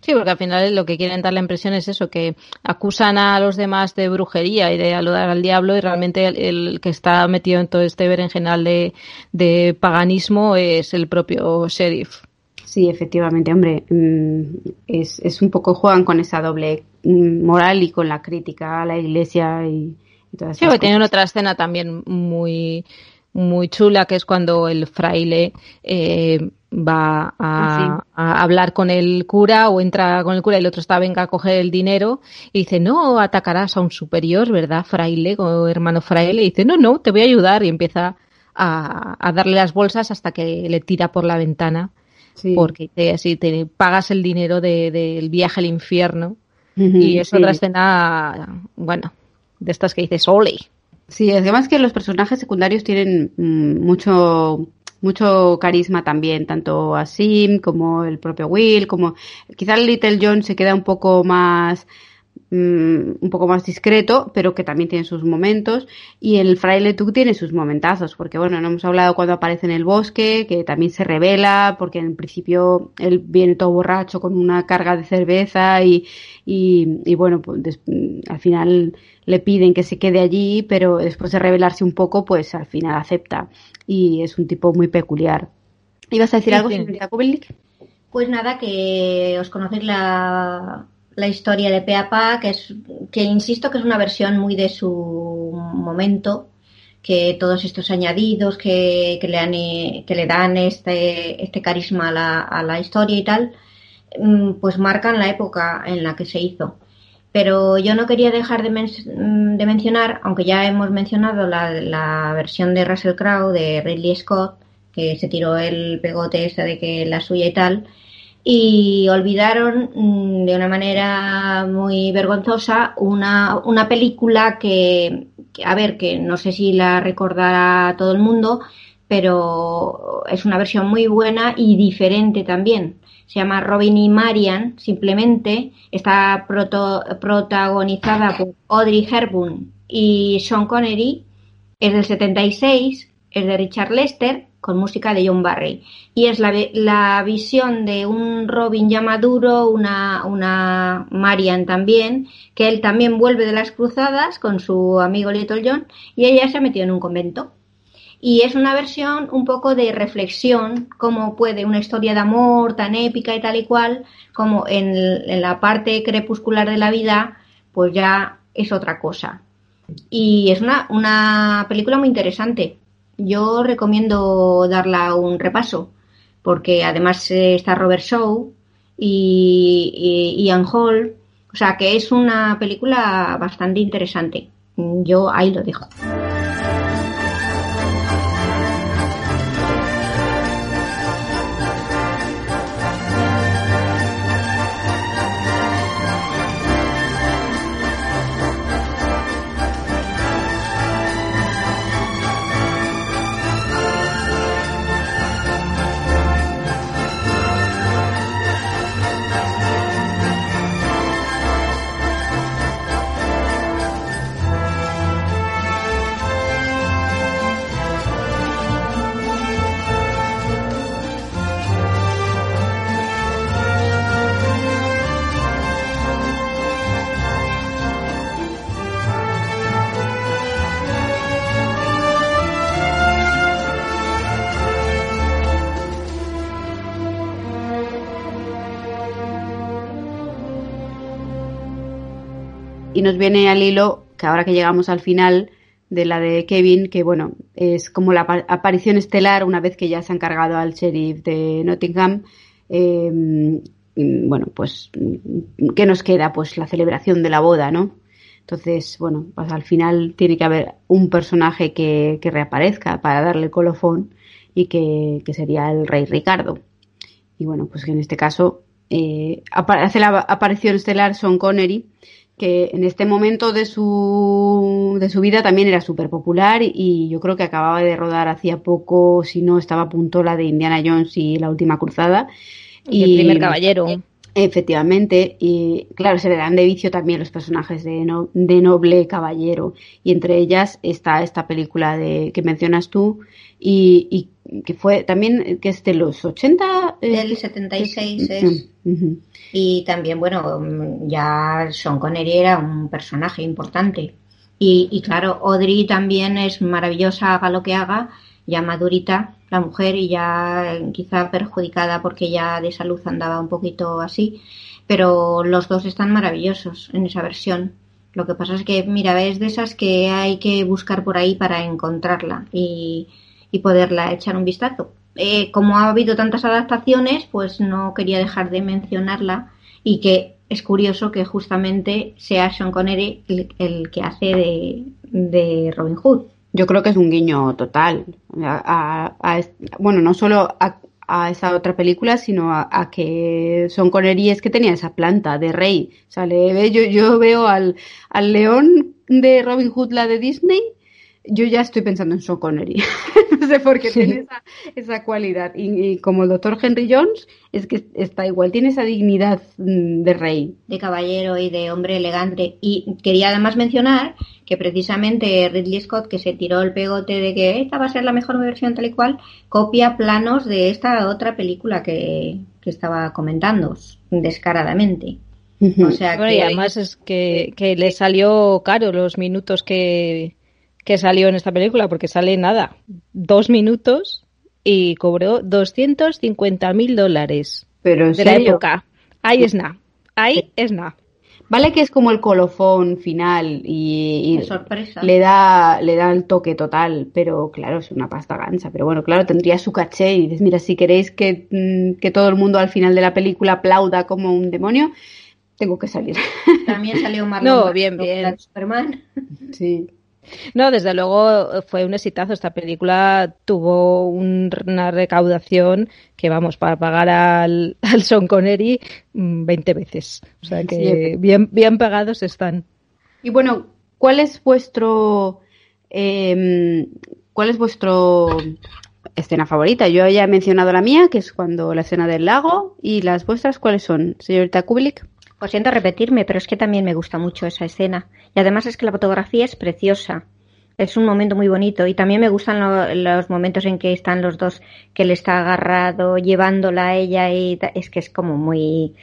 Sí, porque al final lo que quieren dar la impresión es eso, que acusan a los demás de brujería y de aludar al diablo y realmente el, que está metido en todo este berenjenal de, de paganismo es el propio sheriff. Sí, efectivamente, hombre, mm, es, es un poco juegan con esa doble mm, moral y con la crítica a la iglesia y, Sí, tiene otra escena también muy, muy chula, que es cuando el fraile eh, va a, hablar con el cura o entra con el cura y el otro está, venga a coger el dinero y dice, no, atacarás a un superior, ¿verdad, fraile o hermano fraile? Y dice, no, no, te voy a ayudar y empieza a, darle las bolsas hasta que le tira por la ventana. Porque te, así te pagas el dinero del viaje al infierno. y es otra escena, bueno, de estas que dices, ole. Sí, además que los personajes secundarios tienen mm, mucho mucho carisma también, tanto a Sim como el propio Will, como quizá Little John se queda un poco más Mm, un poco más discreto, pero que también tiene sus momentos. Y el fraile Tuk tiene sus momentazos, porque bueno, no hemos hablado cuando aparece en el bosque, que también se revela, porque en principio él viene todo borracho con una carga de cerveza y, y, bueno, pues al final le piden que se quede allí, pero después de revelarse un poco, pues al final acepta. Y es un tipo muy peculiar. ¿Ibas a decir algo, señorita Pues nada, que os conocéis la la historia de Peapa, que es, que insisto que es una versión muy de su momento, que todos estos añadidos que, que le, han, que le dan este, este carisma a la, a la historia y tal, mm, pues marcan la época en la que se hizo. Pero yo no quería dejar de, de mencionar, aunque ya hemos mencionado la, versión de Russell Crowe de Ridley Scott, que se tiró el pegote ese de que la suya y tal, y olvidaron mm, de una manera muy vergonzosa una, una película que, a ver, que no sé si la recordará todo el mundo, pero es una versión muy buena y diferente también. Se llama Robin y Marian, simplemente. Está protagonizada por Audrey Hepburn y Sean Connery. Es del 76, es de Richard Lester con música de John Barry. Y es la, la visión de un Robin ya maduro, una, una Marian también, que él también vuelve de las cruzadas con su amigo Little John y ella se ha metido en un convento. Y es una versión un poco de reflexión, cómo puede una historia de amor tan épica y tal y cual, como en, la parte crepuscular de la vida, pues ya es otra cosa. Y es una, una película muy interesante. Yo recomiendo darla un repaso, porque además está Robert Shaw y, y Ian Hall, o sea que es una película bastante interesante. Yo ahí lo dejo. Nos viene al hilo que ahora que llegamos al final de la de Kevin, que bueno, es como la aparición estelar una vez que ya se han cargado al sheriff de Nottingham. Em, bueno, pues, ¿qué nos queda? Pues la celebración de la boda, ¿no? Entonces, bueno, pues al final tiene que haber un personaje que, reaparezca para darle colofón y que, sería el rey Ricardo. Y bueno, pues en este caso eh, hace la aparición estelar Sean Connery, que en este momento de su, de su vida también era súper popular y yo creo que acababa de rodar hacía poco, si no estaba a punto la de Indiana Jones y la última cruzada. Y, el primer caballero. Efectivamente, y claro, se le dan de vicio también los personajes de, de noble caballero, y entre ellas está esta película de que mencionas tú, y, que fue también, que es de los 80. Eh, Del 76 es. Y también, bueno, ya Sean Connery era un personaje importante. Y, y claro, Audrey también es maravillosa, haga lo que haga, ya madurita la mujer y ya quizá perjudicada porque ya de salud andaba un poquito así, pero los dos están maravillosos en esa versión. Lo que pasa es que, mira, es de esas que hay que buscar por ahí para encontrarla y, y poderla echar un vistazo. Eh, como ha habido tantas adaptaciones, pues no quería dejar de mencionarla y que es curioso que justamente sea Sean Connery el, que hace de, de Robin Hood. Yo creo que es un guiño total. bueno, no solo a, esa otra película, sino a, que Son Connery es que tenía esa planta de rey. O yo, yo veo al, al león de Robin Hood, la de Disney, yo ya estoy pensando en Sean Connery. no sé por qué tiene esa, esa cualidad. Y, como el doctor Henry Jones, es que está igual, tiene esa dignidad mm, de rey. De caballero y de hombre elegante. Y quería además mencionar que precisamente Ridley Scott, que se tiró el pegote de que esta va a ser la mejor versión tal y cual, copia planos de esta otra película que, que estaba comentando descaradamente. O sea que... y además es que, que le salió caro los minutos que que salió en esta película, porque sale nada, dos minutos y cobró 250 mil dólares Pero de la época. Ahí es nada, ahí es nada. Vale que es como el colofón final y, sorpresa. le da le da el toque total, pero claro, es una pasta gansa. Pero bueno, claro, tendría su caché y dices, mira, si queréis que, mm, que todo el mundo al final de la película aplauda como un demonio, tengo que salir. También salió Marlon No, bien, bien. Superman. Sí. No, desde luego fue un exitazo. Esta película tuvo una recaudación que, vamos, para pagar al, al Sean Connery 20 mm, veces. O sea que bien, bien pagados están. Y bueno, ¿cuál es vuestro. Em, ¿Cuál es vuestro escena favorita? Yo ya he mencionado la mía, que es cuando la escena del lago. ¿Y las vuestras cuáles son, señorita Kubelik? Pues siento repetirme, pero es que también me gusta mucho esa escena. Y además es que la fotografía es preciosa. Es un momento muy bonito. Y también me gustan los momentos en que están los dos, que él está agarrado, llevándola a ella. Y es que es como muy,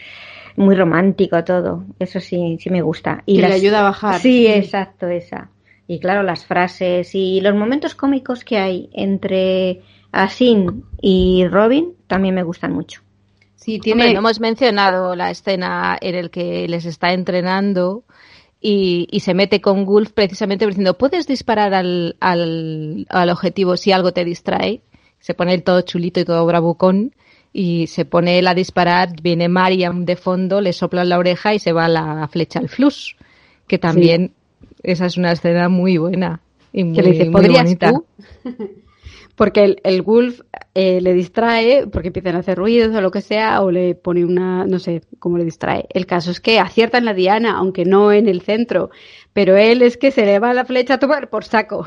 muy romántico todo. Eso sí, sí me gusta. Y le ayuda a bajar. Sí, exacto, esa. Y claro, las frases y los momentos cómicos que hay entre Asin y Robin también me gustan mucho. Sí, tiene... no hemos mencionado la escena en el que les está entrenando y, y, se mete con Gulf precisamente diciendo, puedes disparar al, al, al objetivo si algo te distrae. Se pone el todo chulito y todo bravucón y se pone él a disparar, viene Mariam de fondo, le sopla en la oreja y se va la flecha al flus, que también esa es una escena muy buena y muy, que le dice, muy ¿podrías bonita. tú? porque el, el Wolf eh, le distrae, porque empiezan a hacer ruidos o lo que sea, o le pone una, no sé cómo le distrae. El caso es que acierta en la diana, aunque no en el centro, pero él es que se le va la flecha a tomar por saco.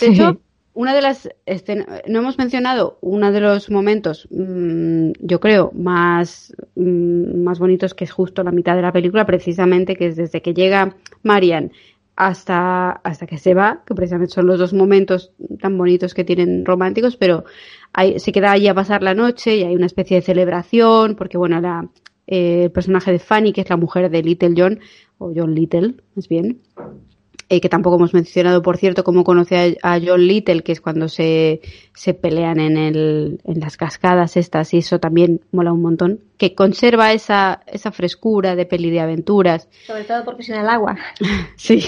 De Sí. hecho, una de las no hemos mencionado uno de los momentos, mm, yo creo, más, mm, más bonitos que es justo la mitad de la película, precisamente, que es desde que llega Marian hasta, hasta que se va, que precisamente son los dos momentos tan bonitos que tienen románticos, pero hay- se queda allí a pasar la noche y hay una especie de celebración, porque bueno, la, eh, el personaje de Fanny, que es la mujer de Little John, o John Little, más bien, eh, que tampoco hemos mencionado, por cierto, cómo conoce a, a John Little, que es cuando se, se pelean en, el, en las cascadas estas, y eso también mola un montón, que conserva esa, esa frescura de peli de aventuras. Sobre todo porque es en el agua. Sí.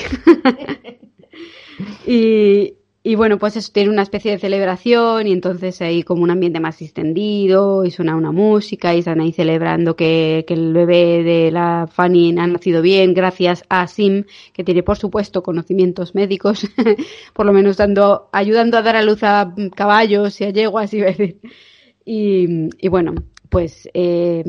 y, y bueno, pues eso tiene una especie de celebración y entonces hay como un ambiente más extendido y suena una música y están ahí celebrando que, que el bebé de la Fanny ha nacido bien gracias a Sim, que tiene por supuesto conocimientos médicos, por lo menos dando, ayudando a dar a luz a caballos y a yeguas, decir. Y, y bueno, pues eh,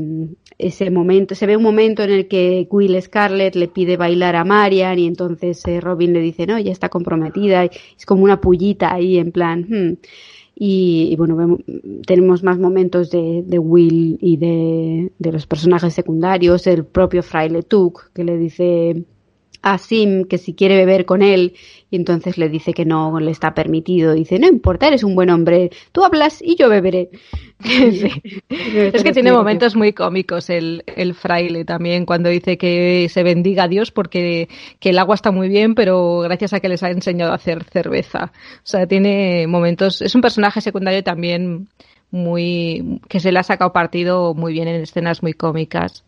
ese momento, se ve un momento en el que Will Scarlett le pide bailar a Marian y entonces eh, Robin le dice, no, ya está comprometida, y es como una pullita ahí en plan, hmm. y, bueno, vemos- tenemos más momentos de, de Will y de, de los personajes secundarios, el propio Fraile Tuck que le dice a Sim que si quiere beber con él y entonces le dice que no le está permitido. Dice, no importa, eres un buen hombre, tú hablas y yo beberé. Es que tiene momentos muy cómicos el, el fraile también, cuando dice que se bendiga a Dios porque que el agua está muy bien, pero gracias a que les ha enseñado a hacer cerveza. O sea, tiene momentos, es un personaje secundario también muy, que se le ha sacado partido muy bien en escenas muy cómicas.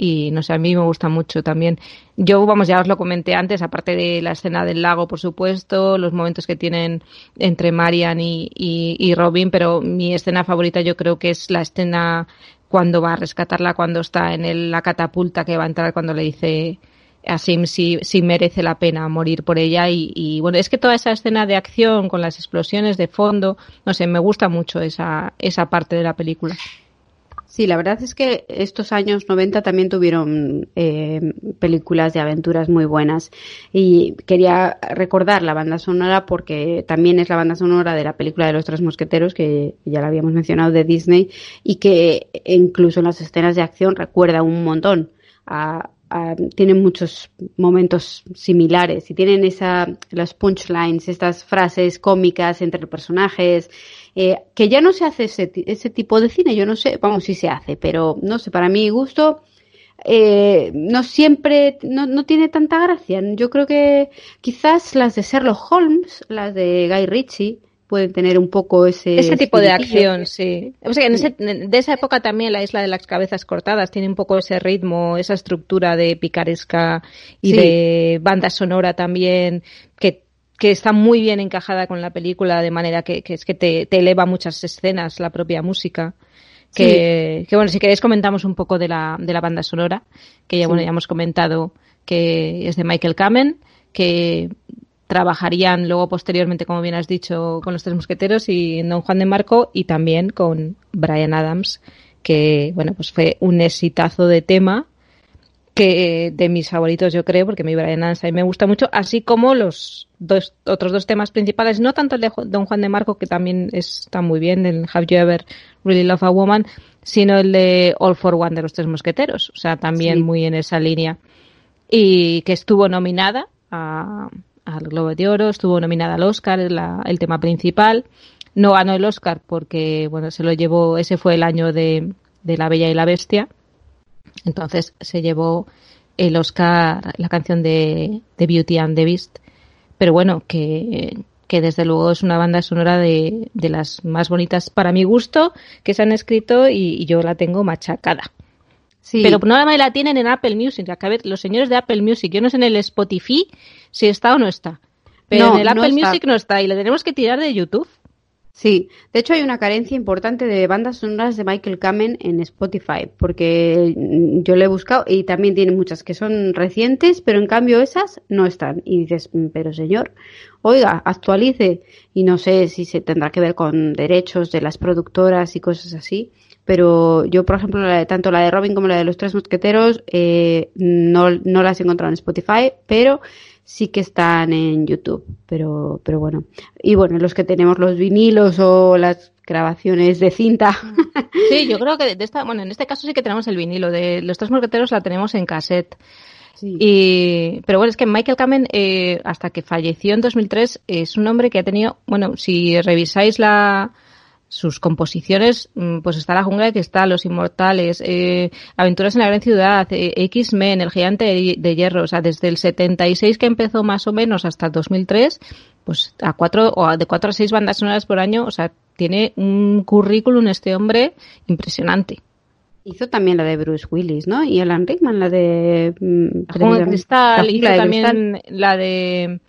Y no sé, a mí me gusta mucho también. Yo, vamos, ya os lo comenté antes, aparte de la escena del lago, por supuesto, los momentos que tienen entre Marian y, y, Robin, pero mi escena favorita yo creo que es la escena cuando va a rescatarla, cuando está en el- la catapulta que va a entrar, cuando le dice a Sim si, si merece la pena morir por ella. Y, y bueno, es que toda esa escena de acción con las explosiones de fondo, no sé, me gusta mucho esa, esa parte de la película. Sí, la verdad es que estos años 90 también tuvieron eh, películas de aventuras muy buenas. Y quería recordar la banda sonora porque también es la banda sonora de la película de los tres mosqueteros que ya la habíamos mencionado de Disney y que incluso en las escenas de acción recuerda un montón a, tienen muchos momentos similares y tienen esa las punchlines, estas frases cómicas entre personajes eh, que ya no se hace ese, ese tipo de cine, yo no sé, vamos, sí se hace, pero no sé, para mi gusto eh, no siempre, no, no tiene tanta gracia. Yo creo que quizás las de Sherlock Holmes, las de Guy Ritchie, pueden tener un poco ese... Ese tipo de acción, sí. O sea, en ese- de esa época también la isla de las cabezas cortadas tiene un poco ese ritmo, esa estructura de picaresca y Sí. de banda sonora también, que, que está muy bien encajada con la película, de manera que, que es que te, te eleva muchas escenas la propia música. Que, que bueno, si queréis comentamos un poco de la, de la banda sonora, que ya, Sí. bueno, ya hemos comentado que es de Michael Kamen, que trabajarían luego posteriormente, como bien has dicho, con los Tres Mosqueteros y Don Juan de Marco y también con Brian Adams, que bueno, pues fue un exitazo de tema que de mis favoritos yo creo, porque mi Brian mí me gusta mucho, así como los dos otros dos temas principales, no tanto el de Don Juan de Marco, que también está muy bien, el Have You Ever Really Love a Woman, sino el de All for One de los Tres Mosqueteros, o sea, también Sí. muy en esa línea. Y que estuvo nominada a- al Globo de Oro, estuvo nominada al Oscar, la- el tema principal. No ganó el Oscar porque, bueno, se lo llevó, ese fue el año de, de La Bella y la Bestia. Entonces se llevó el Oscar, la canción de, de Beauty and the Beast. Pero bueno, que, que desde luego es una banda sonora de, de las más bonitas para mi gusto que se han escrito y, y yo la tengo machacada. Pero nada más la tienen en Apple Music. A ver, los señores de Apple Music, yo no sé en el Spotify si está o no está. Pero en el Apple Music no está y le tenemos que tirar de YouTube. Sí, de hecho hay una carencia importante de bandas sonoras de Michael Kamen en Spotify, porque yo le he buscado y también tiene muchas que son recientes, pero en cambio esas no están. Y dices, mm, pero señor, oiga, actualice. Y no sé si se tendrá que ver con derechos de las productoras y cosas así, pero yo, por ejemplo, tanto la de Robin como la de los Tres Mosqueteros eh, no, no las he encontrado en Spotify, pero sí que están en YouTube, pero, pero bueno. Y bueno, los que tenemos los vinilos o las grabaciones de cinta. Sí, yo creo que de esta, bueno, en este caso sí que tenemos el vinilo. De los tres mosqueteros la tenemos en cassette. Y, pero bueno, es que Michael Kamen, eh, hasta que falleció en 2003, es un hombre que ha tenido, bueno, si revisáis la, sus composiciones, mm, pues está La Jungla que está Los Inmortales, eh, Aventuras en la Gran Ciudad, eh, X-Men, El Gigante de, Hierro, o sea, desde el 76 que empezó más o menos hasta el 2003, pues a cuatro, o de cuatro a seis bandas sonoras por año, o sea, tiene un currículum este hombre impresionante. Hizo también la de Bruce Willis, ¿no? Y Alan Rickman, la de... Mm, la Cristal, hizo también la de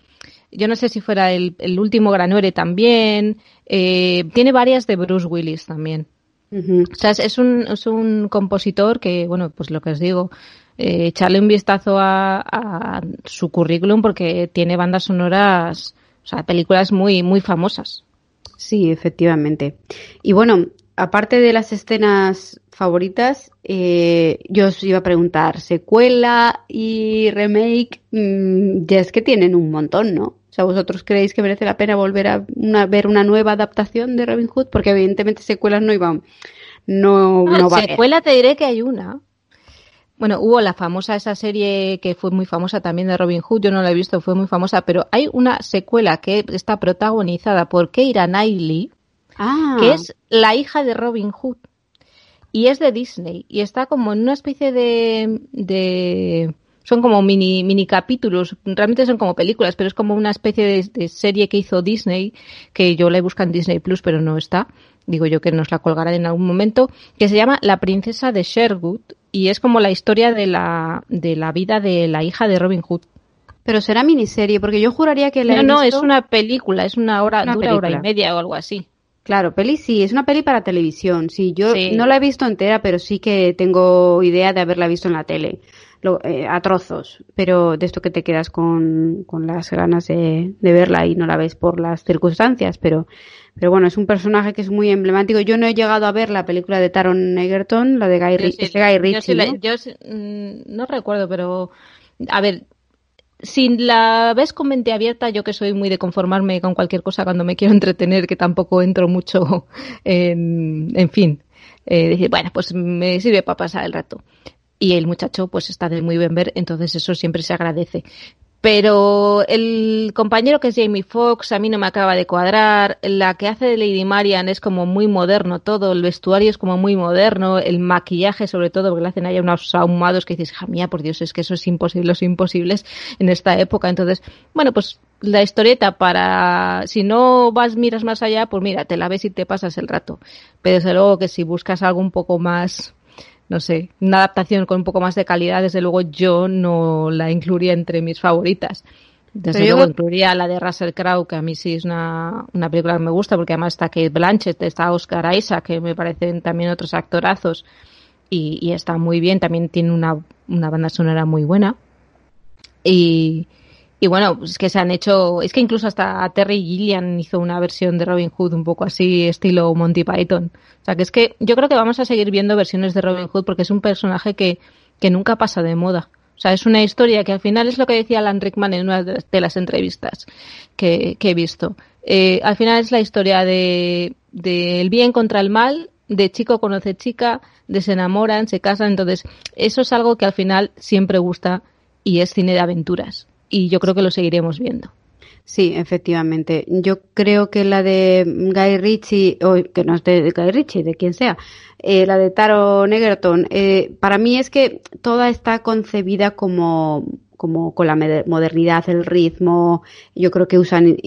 yo no sé si fuera el, el último Granuere también. Eh, tiene varias de Bruce Willis también. O sea, es, un, es un compositor que, bueno, pues lo que os digo, eh, echarle un vistazo a, a, su currículum porque tiene bandas sonoras, o sea, películas muy, muy famosas. Sí, efectivamente. Y bueno, aparte de las escenas favoritas, eh, yo os iba a preguntar, secuela y remake, mm, ya es que tienen un montón, ¿no? Sea, ¿vosotros creéis que merece la pena volver a ver una nueva adaptación de Robin Hood? Porque evidentemente secuelas no iban. No, ah, no Secuela te diré que hay una. Bueno, hubo la famosa, esa serie que fue muy famosa también de Robin Hood, yo no la he visto, fue muy famosa, pero hay una secuela que está protagonizada por Keira Knightley, ah. que es la hija de Robin Hood. Y es de Disney. Y está como en una especie de, de son como mini, mini capítulos, realmente son como películas, pero es como una especie de, serie que hizo Disney, que yo la he buscado en Disney Plus, pero no está. Digo yo que nos la colgarán en algún momento, que se llama La princesa de Sherwood y es como la historia de la, de la vida de la hija de Robin Hood. Pero será miniserie, porque yo juraría que la No, no, es una película, es una hora, dura hora y media o algo así. Claro, peli sí, es una peli para televisión. Sí, yo no la he visto entera, pero sí que tengo idea de haberla visto en la tele. Eh, a trozos, pero de esto que te quedas con, con las ganas de, verla y no la ves por las circunstancias, pero, pero bueno, es un personaje que es muy emblemático. Yo no he llegado a ver la película de Taron Egerton, la de Guy, Ritchie. ¿no? Mm, ¿no? recuerdo, pero a ver, si la ves con mente abierta, yo que soy muy de conformarme con cualquier cosa cuando me quiero entretener, que tampoco entro mucho en, en fin, eh, decir, bueno, pues me sirve para pasar el rato y el muchacho pues está de muy buen ver, entonces eso siempre se agradece. Pero el compañero que es Jamie Foxx a mí no me acaba de cuadrar. La que hace de Lady Marian es como muy moderno todo. El vestuario es como muy moderno. El maquillaje, sobre todo, porque le hacen ahí unos ahumados que dices, mía, por Dios, es que eso es imposible, los imposibles en esta época. Entonces, bueno, pues la historieta para, si no vas, miras más allá, pues mira, te la ves y te pasas el rato. Pero desde luego que si buscas algo un poco más no sé, una adaptación con un poco más de calidad, desde luego yo no la incluiría entre mis favoritas. Desde luego incluiría la de Russell Crowe, que a mí sí es una, una película que me gusta, porque además está Kate Blanchett, está Oscar Isaac, que me parecen también otros actorazos, y, y está muy bien, también tiene una, una banda sonora muy buena. Y, y bueno, pues es que se han hecho, es que incluso hasta Terry Gilliam hizo una versión de Robin Hood un poco así, estilo Monty Python. O sea que es que yo creo que vamos a seguir viendo versiones de Robin Hood porque es un personaje que, que nunca pasa de moda. O sea, es una historia que al final es lo que decía Alan Rickman en una de las entrevistas que, que he visto. Eh, al final es la historia de, de el bien contra el mal, de chico conoce chica, de se enamoran, se casan. Entonces, eso es algo que al final siempre gusta y es cine de aventuras y yo creo que lo seguiremos viendo. Sí, efectivamente. Yo creo que la de Guy Ritchie, o que no es de Guy Ritchie, de quien sea, eh, la de Taro Egerton, eh, para mí es que toda está concebida como, como con la modernidad, el ritmo. Yo creo que usan,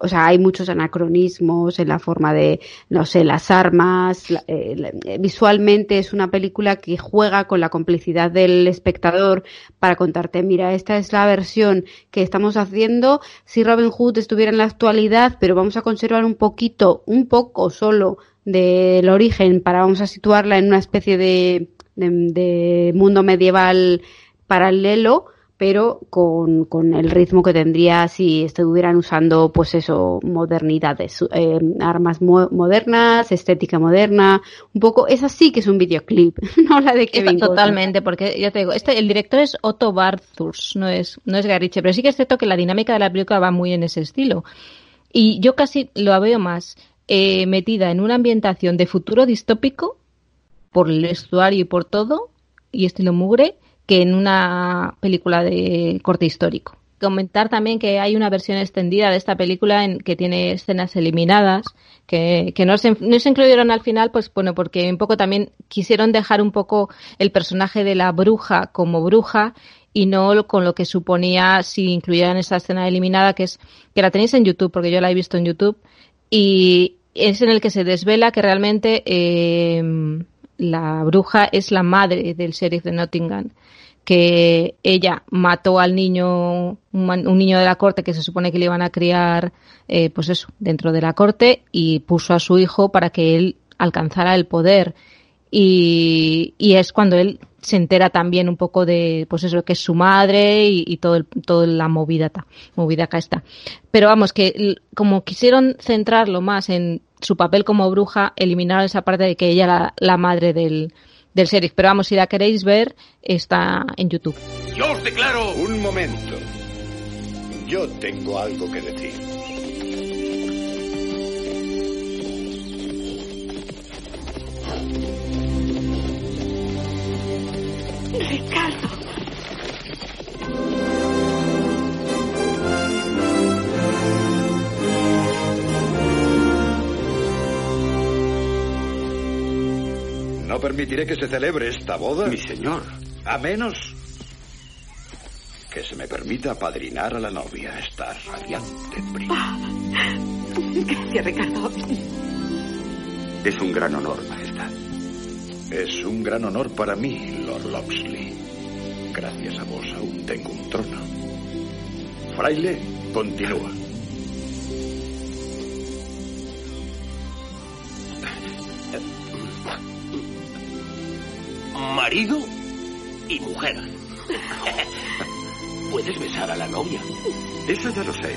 o sea, hay muchos anacronismos en la forma de, no sé, las armas. Eh, visualmente es una película que juega con la complicidad del espectador para contarte, mira, esta es la versión que estamos haciendo si Robin Hood estuviera en la actualidad, pero vamos a conservar un poquito, un poco solo del origen para vamos a situarla en una especie de, mundo medieval paralelo pero con, con, el ritmo que tendría si estuvieran usando, pues eso, modernidades, eh, armas modernas, estética moderna, un poco, es así que es un videoclip, no la de Kevin Totalmente, porque ya te digo, este, el director es Otto Barthurs, no es, no es Garriche, pero sí que es cierto que la dinámica de la película va muy en ese estilo. Y yo casi lo veo más eh, metida en una ambientación de futuro distópico, por el vestuario y por todo, y estilo mugre, que en una película de corte histórico. Comentar también que hay una versión extendida de esta película en que tiene escenas eliminadas, que, no, se, no se incluyeron al final, pues bueno, porque un poco también quisieron dejar un poco el personaje de la bruja como bruja y no con lo que suponía si incluyeran esa escena eliminada, que es que la tenéis en YouTube, porque yo la he visto en YouTube, y es en el que se desvela que realmente eh, la bruja es la madre del sheriff de Nottingham que ella mató al niño, un, niño de la corte que se supone que le iban a criar, eh, pues eso, dentro de la corte y puso a su hijo para que él alcanzara el poder. Y, y es cuando él se entera también un poco de, pues eso, que es su madre y, todo, el, toda la movida, movida acá está. Pero vamos, que como quisieron centrarlo más en su papel como bruja, eliminaron esa parte de que ella era la, madre del, del sheriff. Pero vamos, si la queréis ver, está en YouTube. Yo os declaro... Un momento. Yo tengo algo que decir. Ricardo. No permitiré que se celebre esta boda. Mi señor. A menos que se me permita padrinar a la novia, esta radiante prima. Gracias, Ricardo. Es un gran honor, Majestad. Es un gran honor para mí, Lord Locksley. Gracias a vos aún tengo un trono. Fraile, continúa. Marido y mujer. Puedes besar a la novia. Eso ya lo sé.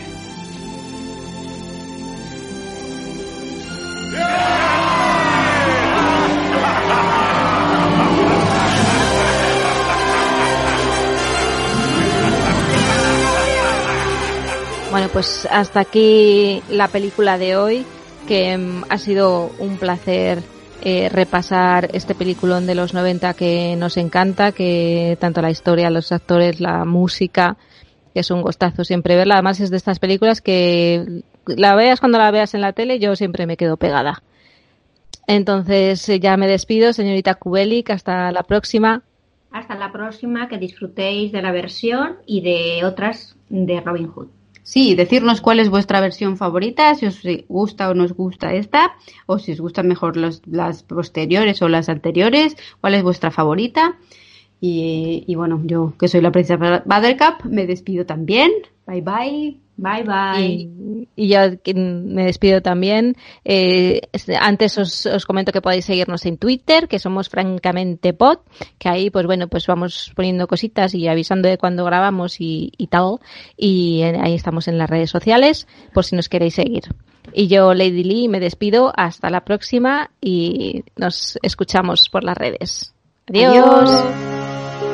Bueno, pues hasta aquí la película de hoy, que mm, ha sido un placer eh, repasar este peliculón de los 90 que nos encanta, que tanto la historia, los actores, la música, que es un gustazo siempre verla. Además es de estas películas que la veas cuando la veas en la tele, yo siempre me quedo pegada. Entonces eh, ya me despido, señorita Kubelik, hasta la próxima. Hasta la próxima, que disfrutéis de la versión y de otras de Robin Hood. Sí, decirnos cuál es vuestra versión favorita, si os gusta o no os gusta esta, o si os gustan mejor las posteriores o las anteriores, cuál es vuestra favorita. Y, y bueno, yo que soy la princesa Buttercup, me despido también. Bye bye. Bye bye. Y, y yo me despido también. Eh, antes os, os, comento que podéis seguirnos en Twitter, que somos francamente pod, que ahí pues bueno, pues vamos poniendo cositas y avisando de cuando grabamos y, y tal. Y ahí estamos en las redes sociales, por si nos queréis seguir. Y yo, Lady Lee, me despido. Hasta la próxima y nos escuchamos por las redes. Adiós. Adiós.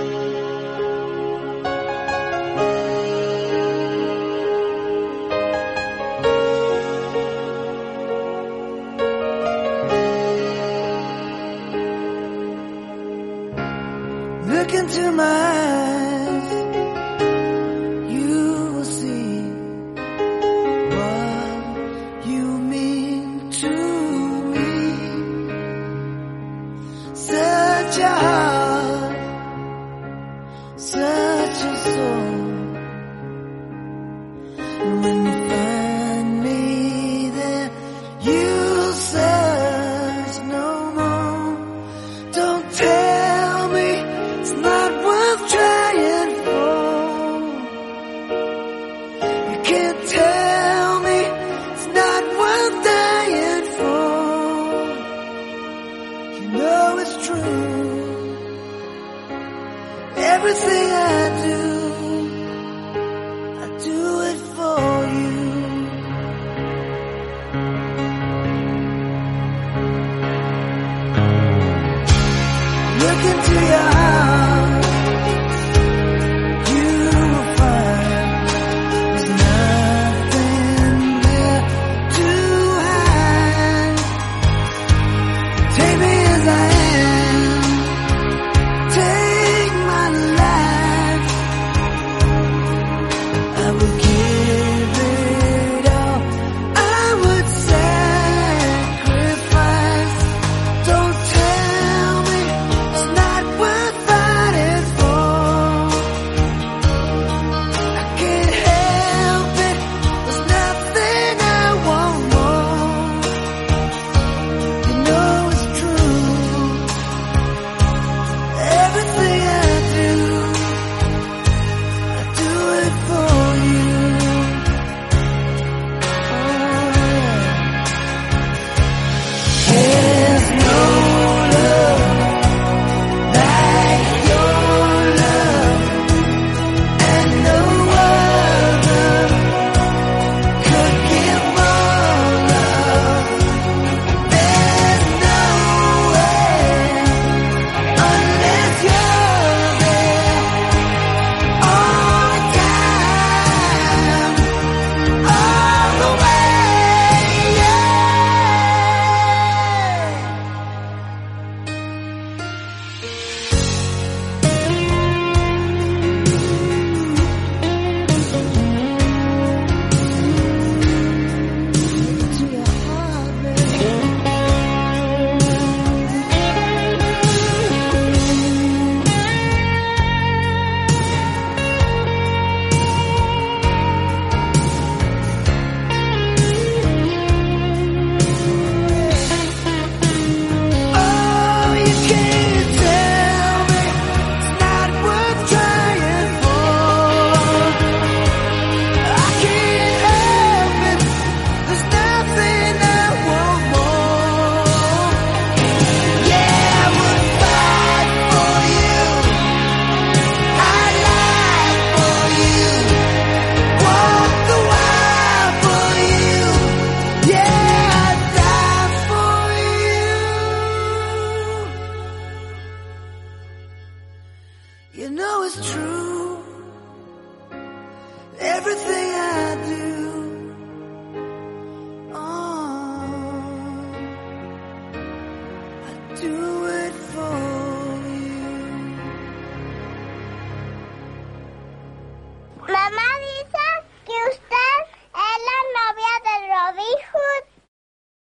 Into my eyes, you will see what you mean to me. Such a heart, such a soul.